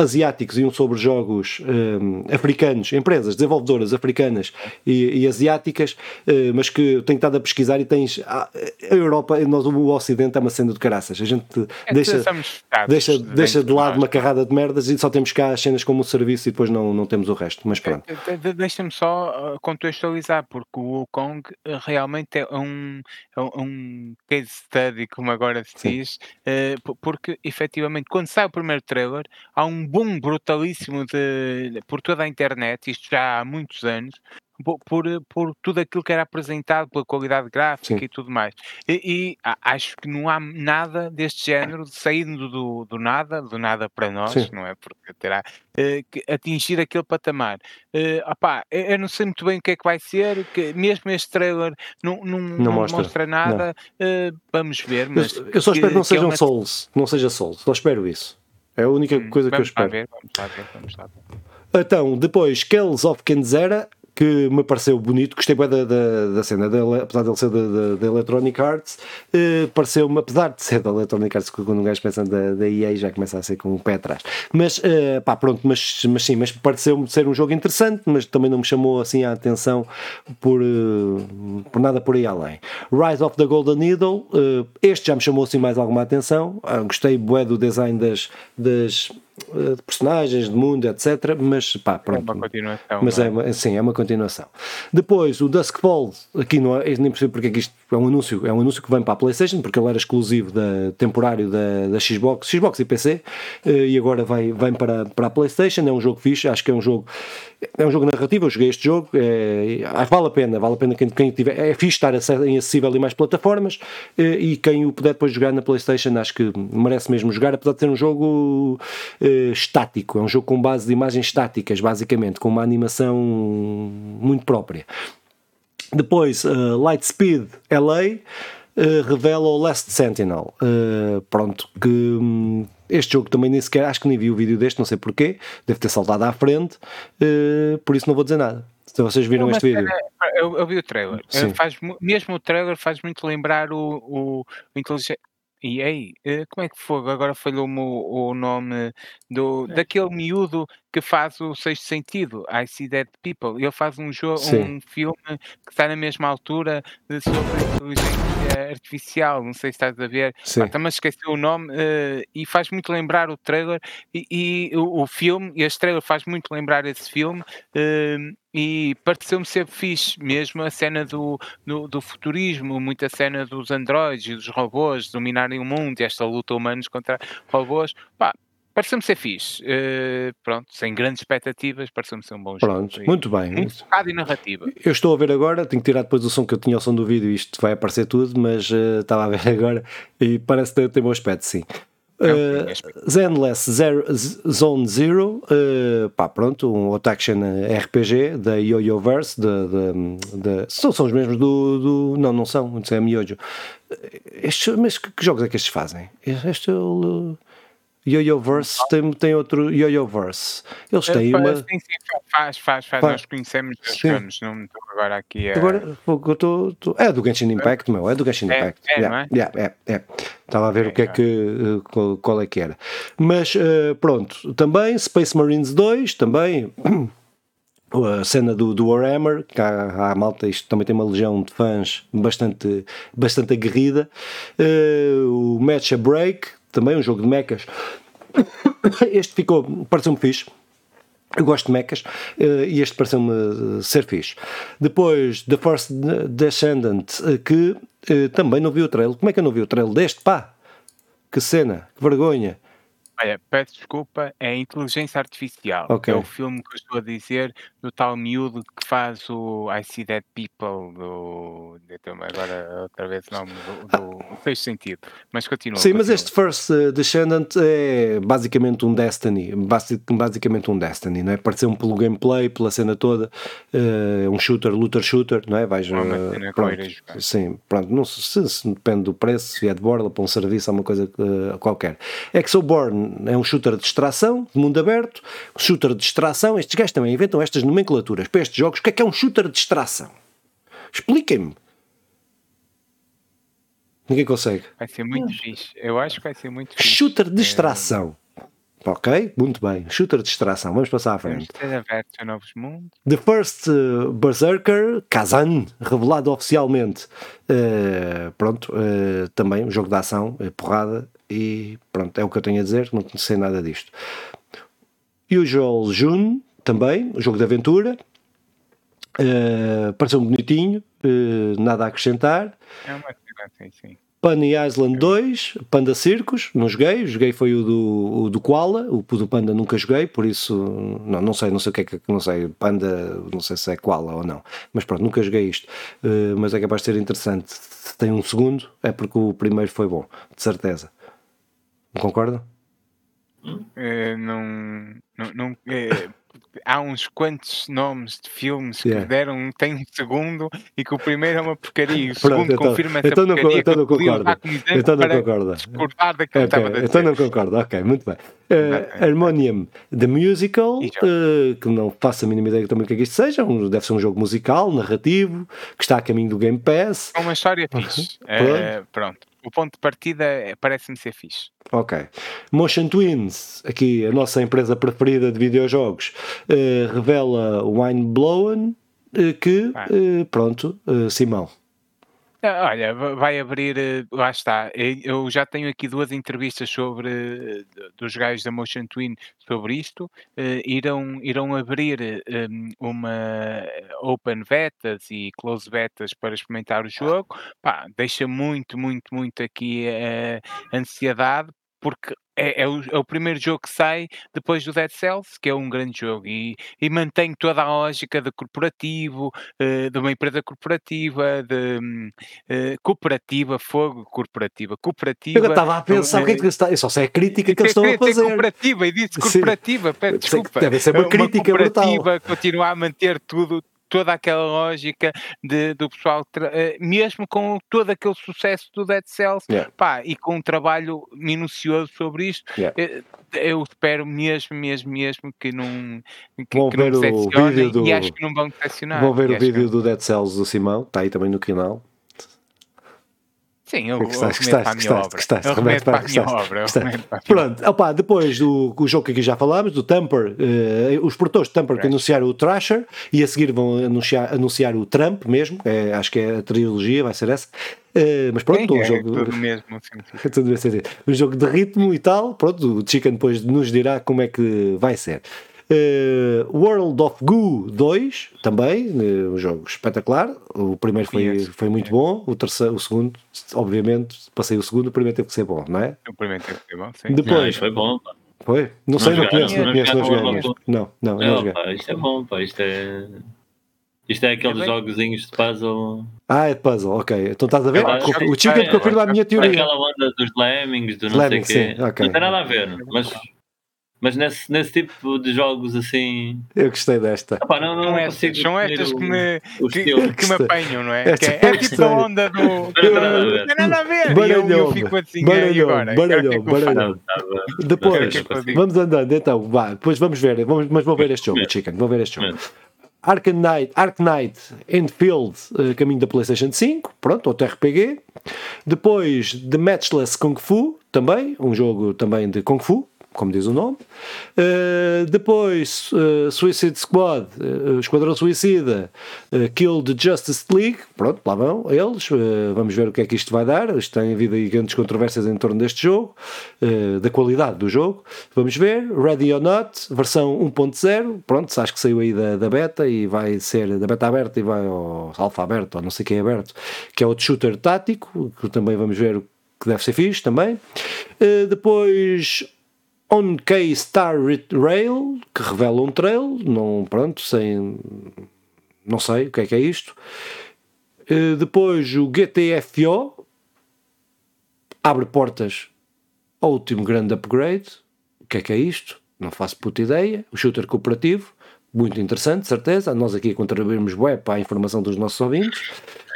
asiáticos e um sobre jogos um, africanos, empresas desenvolvedoras africanas e, e asiáticas, uh, mas que tenho estado a pesquisar e tens a, a Europa, nós, o Ocidente é uma cena de caraças. A gente é deixa, deixa, deixa de lado uma carrada de merdas e só temos cá as cenas como um serviço e depois não, não temos o resto. Mas pronto. Deixa-me só uh, contextualizar, porque o Kong uh, realmente é um, é um case study, como agora se diz, uh, porque efetivamente quando sai o primeiro trailer há um boom brutalíssimo de, por toda a internet, isto já há muitos anos, por, por, tudo aquilo que era apresentado, pela qualidade gráfica Sim. e tudo mais. E, e, acho que não há nada deste género saindo do, do nada, do nada para nós, Sim. não é? Porque terá uh, que atingir aquele patamar. Uh, opá, eu não sei muito bem o que é que vai ser, que mesmo este trailer não, não, não, não mostra. mostra. nada. Uh, vamos ver. Mas eu, eu só espero que não sejam Souls, não seja Souls, só espero isso. É a única hum, coisa que eu espero. Ver, vamos lá ver, vamos lá ver. Então, depois, Kells of Kenzera, que me pareceu bonito, gostei bem da, da, da cena, dele, apesar de ele ser da, da, Electronic Arts, eh, pareceu-me, apesar de ser da Electronic Arts, quando um gajo pensa da, da EA já começa a ser com o pé atrás. Mas, eh, pá, pronto, mas, mas sim, mas pareceu-me ser um jogo interessante, mas também não me chamou assim a atenção por, eh, por nada por aí além. Rise of the Golden Needle, eh, este já me chamou assim mais alguma atenção, ah, gostei bué do design das, das de personagens, de mundo, etc. Mas pá, pronto. É uma continuação. Mas é? é, sim, é uma continuação. Depois, o Duskfall, aqui não é, nem percebo porque é que isto é um anúncio, é um anúncio que vem para a PlayStation, porque ele era exclusivo da, temporário da, da Xbox, Xbox e PC, eh, e agora vai, vem para, para a PlayStation. É um jogo fixe, acho que é um jogo é um jogo narrativo, eu joguei este jogo, é, vale a pena, vale a pena quem, quem tiver, é fixe estar em acessível em mais plataformas e quem o puder depois jogar na Playstation acho que merece mesmo jogar, apesar de ser um jogo é, estático, é um jogo com base de imagens estáticas, basicamente, com uma animação muito própria. Depois, uh, Lightspeed LA uh, revela o Last Sentinel, uh, pronto, que... Um, este jogo também nem sequer, acho que nem vi o vídeo deste, não sei porquê, deve ter saltado à frente, por isso não vou dizer nada. Se vocês viram não, este vídeo. Eu, eu, vi o trailer. Faz, mesmo o trailer faz muito lembrar o, o, o e aí, eh, como é que foi? Agora falhou-me o, o nome do, é. daquele miúdo que faz o sexto sentido, I See Dead People. Ele faz um jogo, um filme que está na mesma altura sobre inteligência artificial. Não sei se estás a ver, Sim. também esqueci o nome uh, e faz muito lembrar o trailer e, e o, o, filme. Este trailer faz muito lembrar esse filme. Uh, e pareceu-me ser fixe mesmo a cena do, do, do, futurismo, muita cena dos androides e dos robôs dominarem o mundo e esta luta humanos contra robôs. Pá, pareceu-me ser fixe. Uh, pronto, sem grandes expectativas, pareceu-me ser um bom pronto, jogo. muito bem. Muito focado e narrativa. Eu estou a ver agora, tenho que tirar depois o som que eu tinha o som do vídeo, isto vai aparecer tudo, mas uh, estava a ver agora e parece ter, ter bom aspecto, sim. Uh, Zenless Zero, Zone Zero, uh, pá, pronto, um action RPG da Yo-Yo-Verse, de, de, de, são, são os mesmos do, do, Não, não são, não sei, é Miojo. Estes, mas que, que, jogos é que estes fazem? Este é o. Yo-Yo-Verse tem, tem outro Yo-Yo-Verse. Eles é, têm uma. Sim, sim, faz, faz, faz. Nós conhecemos, jogamos, não estou agora aqui a. Agora, eu tô, tô... é do Genshin Impact, meu, é do Genshin é, Impact. É, yeah, é? Yeah, é, é. Estava a ver o que é que. Qual, qual, é que era. Mas, uh, pronto, também Space Marines 2, também. a cena do, do Warhammer, que há, há malta, isto também tem uma legião de fãs bastante, bastante aguerrida. Uh, o Match a Break, também um jogo de mechas. Este ficou, pareceu-me fixe. Eu gosto de mechas uh, e este pareceu-me ser fixe. Depois, The First Descendant, uh, que também não vi o trailer. Como é que eu não vi o trailer deste? Pá! Que cena, que vergonha. Olha, peço desculpa, é a Inteligência Artificial. É o filme que eu estou a dizer do tal miúdo que faz o I See Dead People do. Agora outra vez o nome do, do fez sentido. Mas continua. Sim, mas este First uh, Descendant é basicamente um Destiny. Basicamente um Destiny, não é? Pareceu-me pelo gameplay, pela cena toda. É uh, um shooter, looter shooter, não é? Vais. Uh, pronto, sim, pronto. Não se, se, depende do preço, se é de borla para um serviço, uma coisa uh, qualquer. Exoborn é um shooter de distração, de mundo aberto, shooter de distração. Estes gajos também inventam estas nomenclaturas para estes jogos. O que é que é um shooter de distração? Expliquem-me. Ninguém consegue. Vai ser muito fixe. Eu acho que vai ser muito fixe. Shooter de distração. É... Ok, muito bem. Shooter de distração. Vamos passar à frente. a novos mundos. The First uh, Berserker, Kazan, revelado oficialmente. Uh, pronto, uh, também um jogo de ação, porrada, e pronto, é o que eu tenho a dizer, não sei nada disto. Usual June, também, jogo de aventura. Uh, Pareceu-me bonitinho, uh, nada a acrescentar. É uma sim, sim. Bunny Island 2, Panda Circus, não joguei, joguei foi o do, o do Koala, o do Panda nunca joguei, por isso não, não sei, não sei o que é que, não sei, Panda, não sei se é Koala ou não, mas pronto, nunca joguei isto, uh, mas é capaz de ser interessante. Se tem um segundo, é porque o primeiro foi bom, de certeza. Não concorda? É, não, não, não é, há uns quantos nomes de filmes yeah. que deram, tem um segundo e que o primeiro é uma porcaria e o Pronto, segundo então, confirma essa então porcaria. Então não concorda. Então não concorda. Discordar daquilo okay, que Então não concorda, ok, muito bem. Uh, Harmonium The Musical, uh, que não faço a mínima ideia também o que é que isto seja, um, deve ser um jogo musical, narrativo, que está a caminho do Game Pass. É uma história fixe. Uh, pronto o ponto de partida é, parece-me ser fixe. Ok. Motion Twins, aqui a nossa empresa preferida de videojogos, uh, revela Wine Blown, uh, que, ah. uh, pronto, Simão. Ah, olha, vai abrir, lá está. Eu já tenho aqui duas entrevistas sobre dos gajos da Motion Twin sobre isto. irão, irão abrir uma open betas e close betas para experimentar o jogo. Pá, deixa muito, muito, muito aqui a ansiedade, porque é, é, o, é, o, primeiro jogo que sai depois do Dead Cells, que é um grande jogo, e, e mantém toda a lógica de corporativo, uh, de uma empresa corporativa, de uh, cooperativa, fogo corporativa, cooperativa. Eu estava a pensar o que é que está. Só sei a crítica que eles estão a fazer. Cooperativa, e disse corporativa, peço desculpa. Deve ser uma, uma crítica cooperativa, brutal. continuar a manter tudo, toda aquela lógica de, do pessoal, eh, mesmo com todo aquele sucesso do Dead Cells, yeah. pá, e com um trabalho minucioso sobre isto, yeah. Eh, eu espero mesmo, mesmo, mesmo que não, que, vão que ver não o vídeo do, e acho que não vão decepcionar. Vão ver o vídeo que... do Dead Cells do Simão, está aí também no canal. Sim, eu, gostaste, eu gostaste, obra. Gostaste, eu remeto para a minha obra. Pronto, opa, depois do jogo que aqui já falámos, do Tamper, uh, os produtores de Tamper que anunciaram o Thrasher e a seguir vão anunciar, anunciar o Trump mesmo, é, acho que é a trilogia, vai ser essa. Uh, mas pronto, Sim, um jogo. É tudo mesmo, sim, tudo um jogo de ritmo e tal. Pronto, o Chicken depois nos dirá como é que vai ser. Uh, World of Goo 2 também, uh, um jogo espetacular. O primeiro foi, foi muito bom, o terceiro, o segundo, obviamente, passei o segundo, o primeiro teve que ser bom, não é? O primeiro teve que ser bom, sim. Depois, não, foi bom. Foi? Não, não sei, não conheço, não conheço, não joguei. Não, não, não, joguei. Pá, isto é bom, pá, isto é. Isto é aqueles é jogozinhos de puzzle. Ah, é de puzzle, ok. Então estás a ver? É, o Chicken confirma a minha teoria. Aquela onda dos Lemmings, do não sei o quê. Sim, okay. Não tem nada a ver, mas mas nesse, nesse tipo de jogos assim. Eu gostei desta. Epá, não, não, não é são estas que me, que, que, me apanham, não é? Que é, é tipo a onda do. Não tem nada a ver. Baralhão, e eu, eu fico assim, baralhão, agora? Baralhão, baralhão. Depois, vamos andando, então, vá, depois vamos ver, vamos, mas vou ver este jogo, Chicken, vou ver este jogo. Ark Knight, Ark Knight Enfield, uh, caminho da PlayStation 5, pronto, outro RPG. Depois The Matchless Kung Fu, também, um jogo também de Kung Fu, como diz o nome. Uh, depois, uh, Suicide Squad, uh, Esquadrão Suicida, Kill the Justice League. Pronto, lá vão eles. vamos ver o que é que isto vai dar. Isto tem havido aí grandes controvérsias em torno deste jogo, da qualidade do jogo. Vamos ver. Ready or Not, versão 1.0. Pronto, acho que saiu aí da, da beta e vai ser da beta aberta e vai ao alfa aberto, ou não sei quem é aberto, que é outro shooter tático, que também vamos ver que deve ser fixe também. depois On K Star Rail, que revela um trail, não, pronto, sem, não sei o que é que é isto. Uh, depois o GTFO abre portas ao último grande upgrade. O que é que é isto? Não faço puta ideia. O shooter cooperativo, muito interessante, certeza. Nós aqui contribuímos web para a informação dos nossos ouvintes.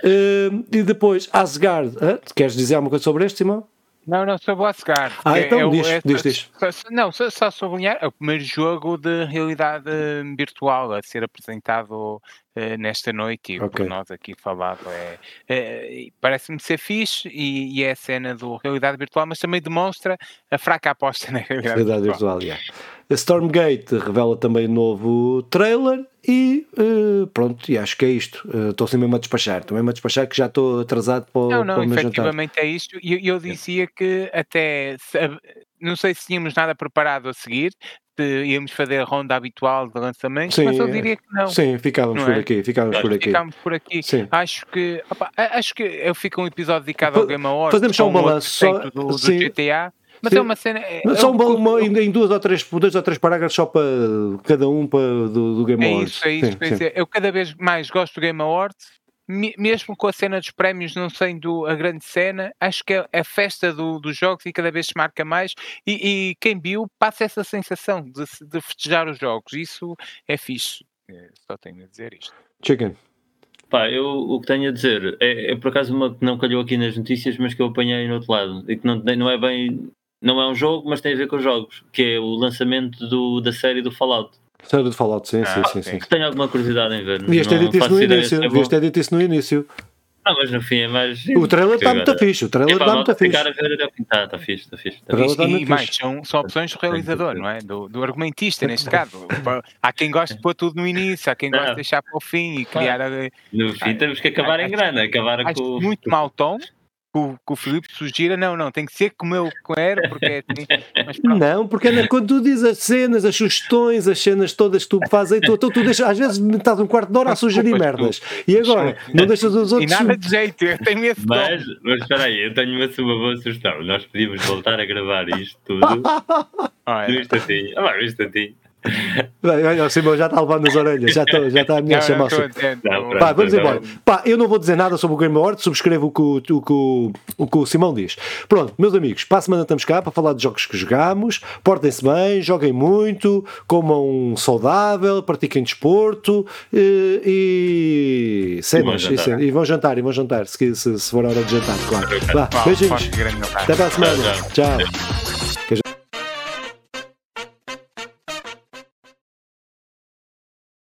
Uh, e depois Asgard. Uh, queres dizer alguma coisa sobre este, Simão? Não, não, sobre o Asgard. Ah, então é, diz, é, diz, diz. Só, não, só, só sublinhar, é o primeiro jogo de realidade virtual a ser apresentado uh, nesta noite e okay. por nós aqui falado. É, é Parece-me ser fixe e, e, é a cena do realidade virtual, mas também demonstra a fraca aposta na realidade, realidade virtual. virtual yeah. A Stormgate revela também novo trailer e uh, pronto, e acho que é isto. Uh, estou assim mesmo a despachar, estou mesmo a despachar que já estou atrasado para, não, não, para o meu efetivamente é isto. E eu, eu, dizia que até não sei se tínhamos nada preparado a seguir, íamos fazer a ronda habitual de lançamento, sim, mas eu diria que não. Sim, ficávamos por é? aqui, ficávamos por aqui. Ficámos por aqui. Sim. Acho que opa, acho que eu fico um episódio dedicado ao Game Awards. Fazemos só um balanço só, do, do GTA. Mas Sim. é uma cena. É, só um, uma, em duas ou três, dois ou três parágrafos só para cada um para, do, do Game Awards. É isso, é isso. Sim, eu cada vez mais gosto do Game Awards, mesmo com a cena dos prémios não sendo a grande cena, acho que é a festa do, dos jogos e cada vez se marca mais. E, e quem viu passa essa sensação de, de festejar os jogos. Isso é fixe. É, só tenho a dizer isto. Chicken. Pá, eu o que tenho a dizer é, é por acaso uma que não calhou aqui nas notícias, mas que eu apanhei no outro lado e que não, não é bem não é um jogo, mas tem a ver com os jogos, que é o lançamento do, da série do Fallout. Série do Fallout, sim, ah, sim, sim, sim. Tenho alguma curiosidade em ver. Devias ter dito isso no início. Devias ter dito isso no início. Ah, mas no fim é mais. O trailer está muito fixe. O trailer está muito fixe. A ver até Está, está fixe, está fixe. Tá fixe. E, e mais, são, são opções do realizador, não é? Do, do argumentista, neste caso. Há quem goste de pôr tudo no início, há quem goste de deixar para o fim e criar. No fim temos que acabar em grana. Acabar com. Muito mau tom, que o, Filipe sugira, não, não, tem que ser como eu era, porque é assim, Não, porque é quando tu dizes as cenas, as sugestões, as cenas todas que tu fazes, tu, tu, tu deixas, às vezes metade um quarto de hora a sugerir merdas. E agora, não deixas os outros. E nada de jeito, eu tenho esse mas, mas espera aí, eu tenho uma, uma boa sugestão. Nós podíamos voltar a gravar isto tudo. Num instantinho. Ah, num instantinho. O Simão já está levando as orelhas, já está, já está a minha chamar. Pá, vamos embora. Pá, eu não vou dizer nada sobre o Game Awards, subscrevo o que o, o, o, o, que o Simão diz. Pronto, meus amigos, para a semana estamos cá para falar de jogos que jogamos. Portem-se bem, joguem muito, comam saudável, pratiquem desporto e, e cenas. E, vão e, vão jantar, e vão jantar, se, se, se for a hora de jantar, claro. Vá, beijinhos. Até para a semana. Tchau.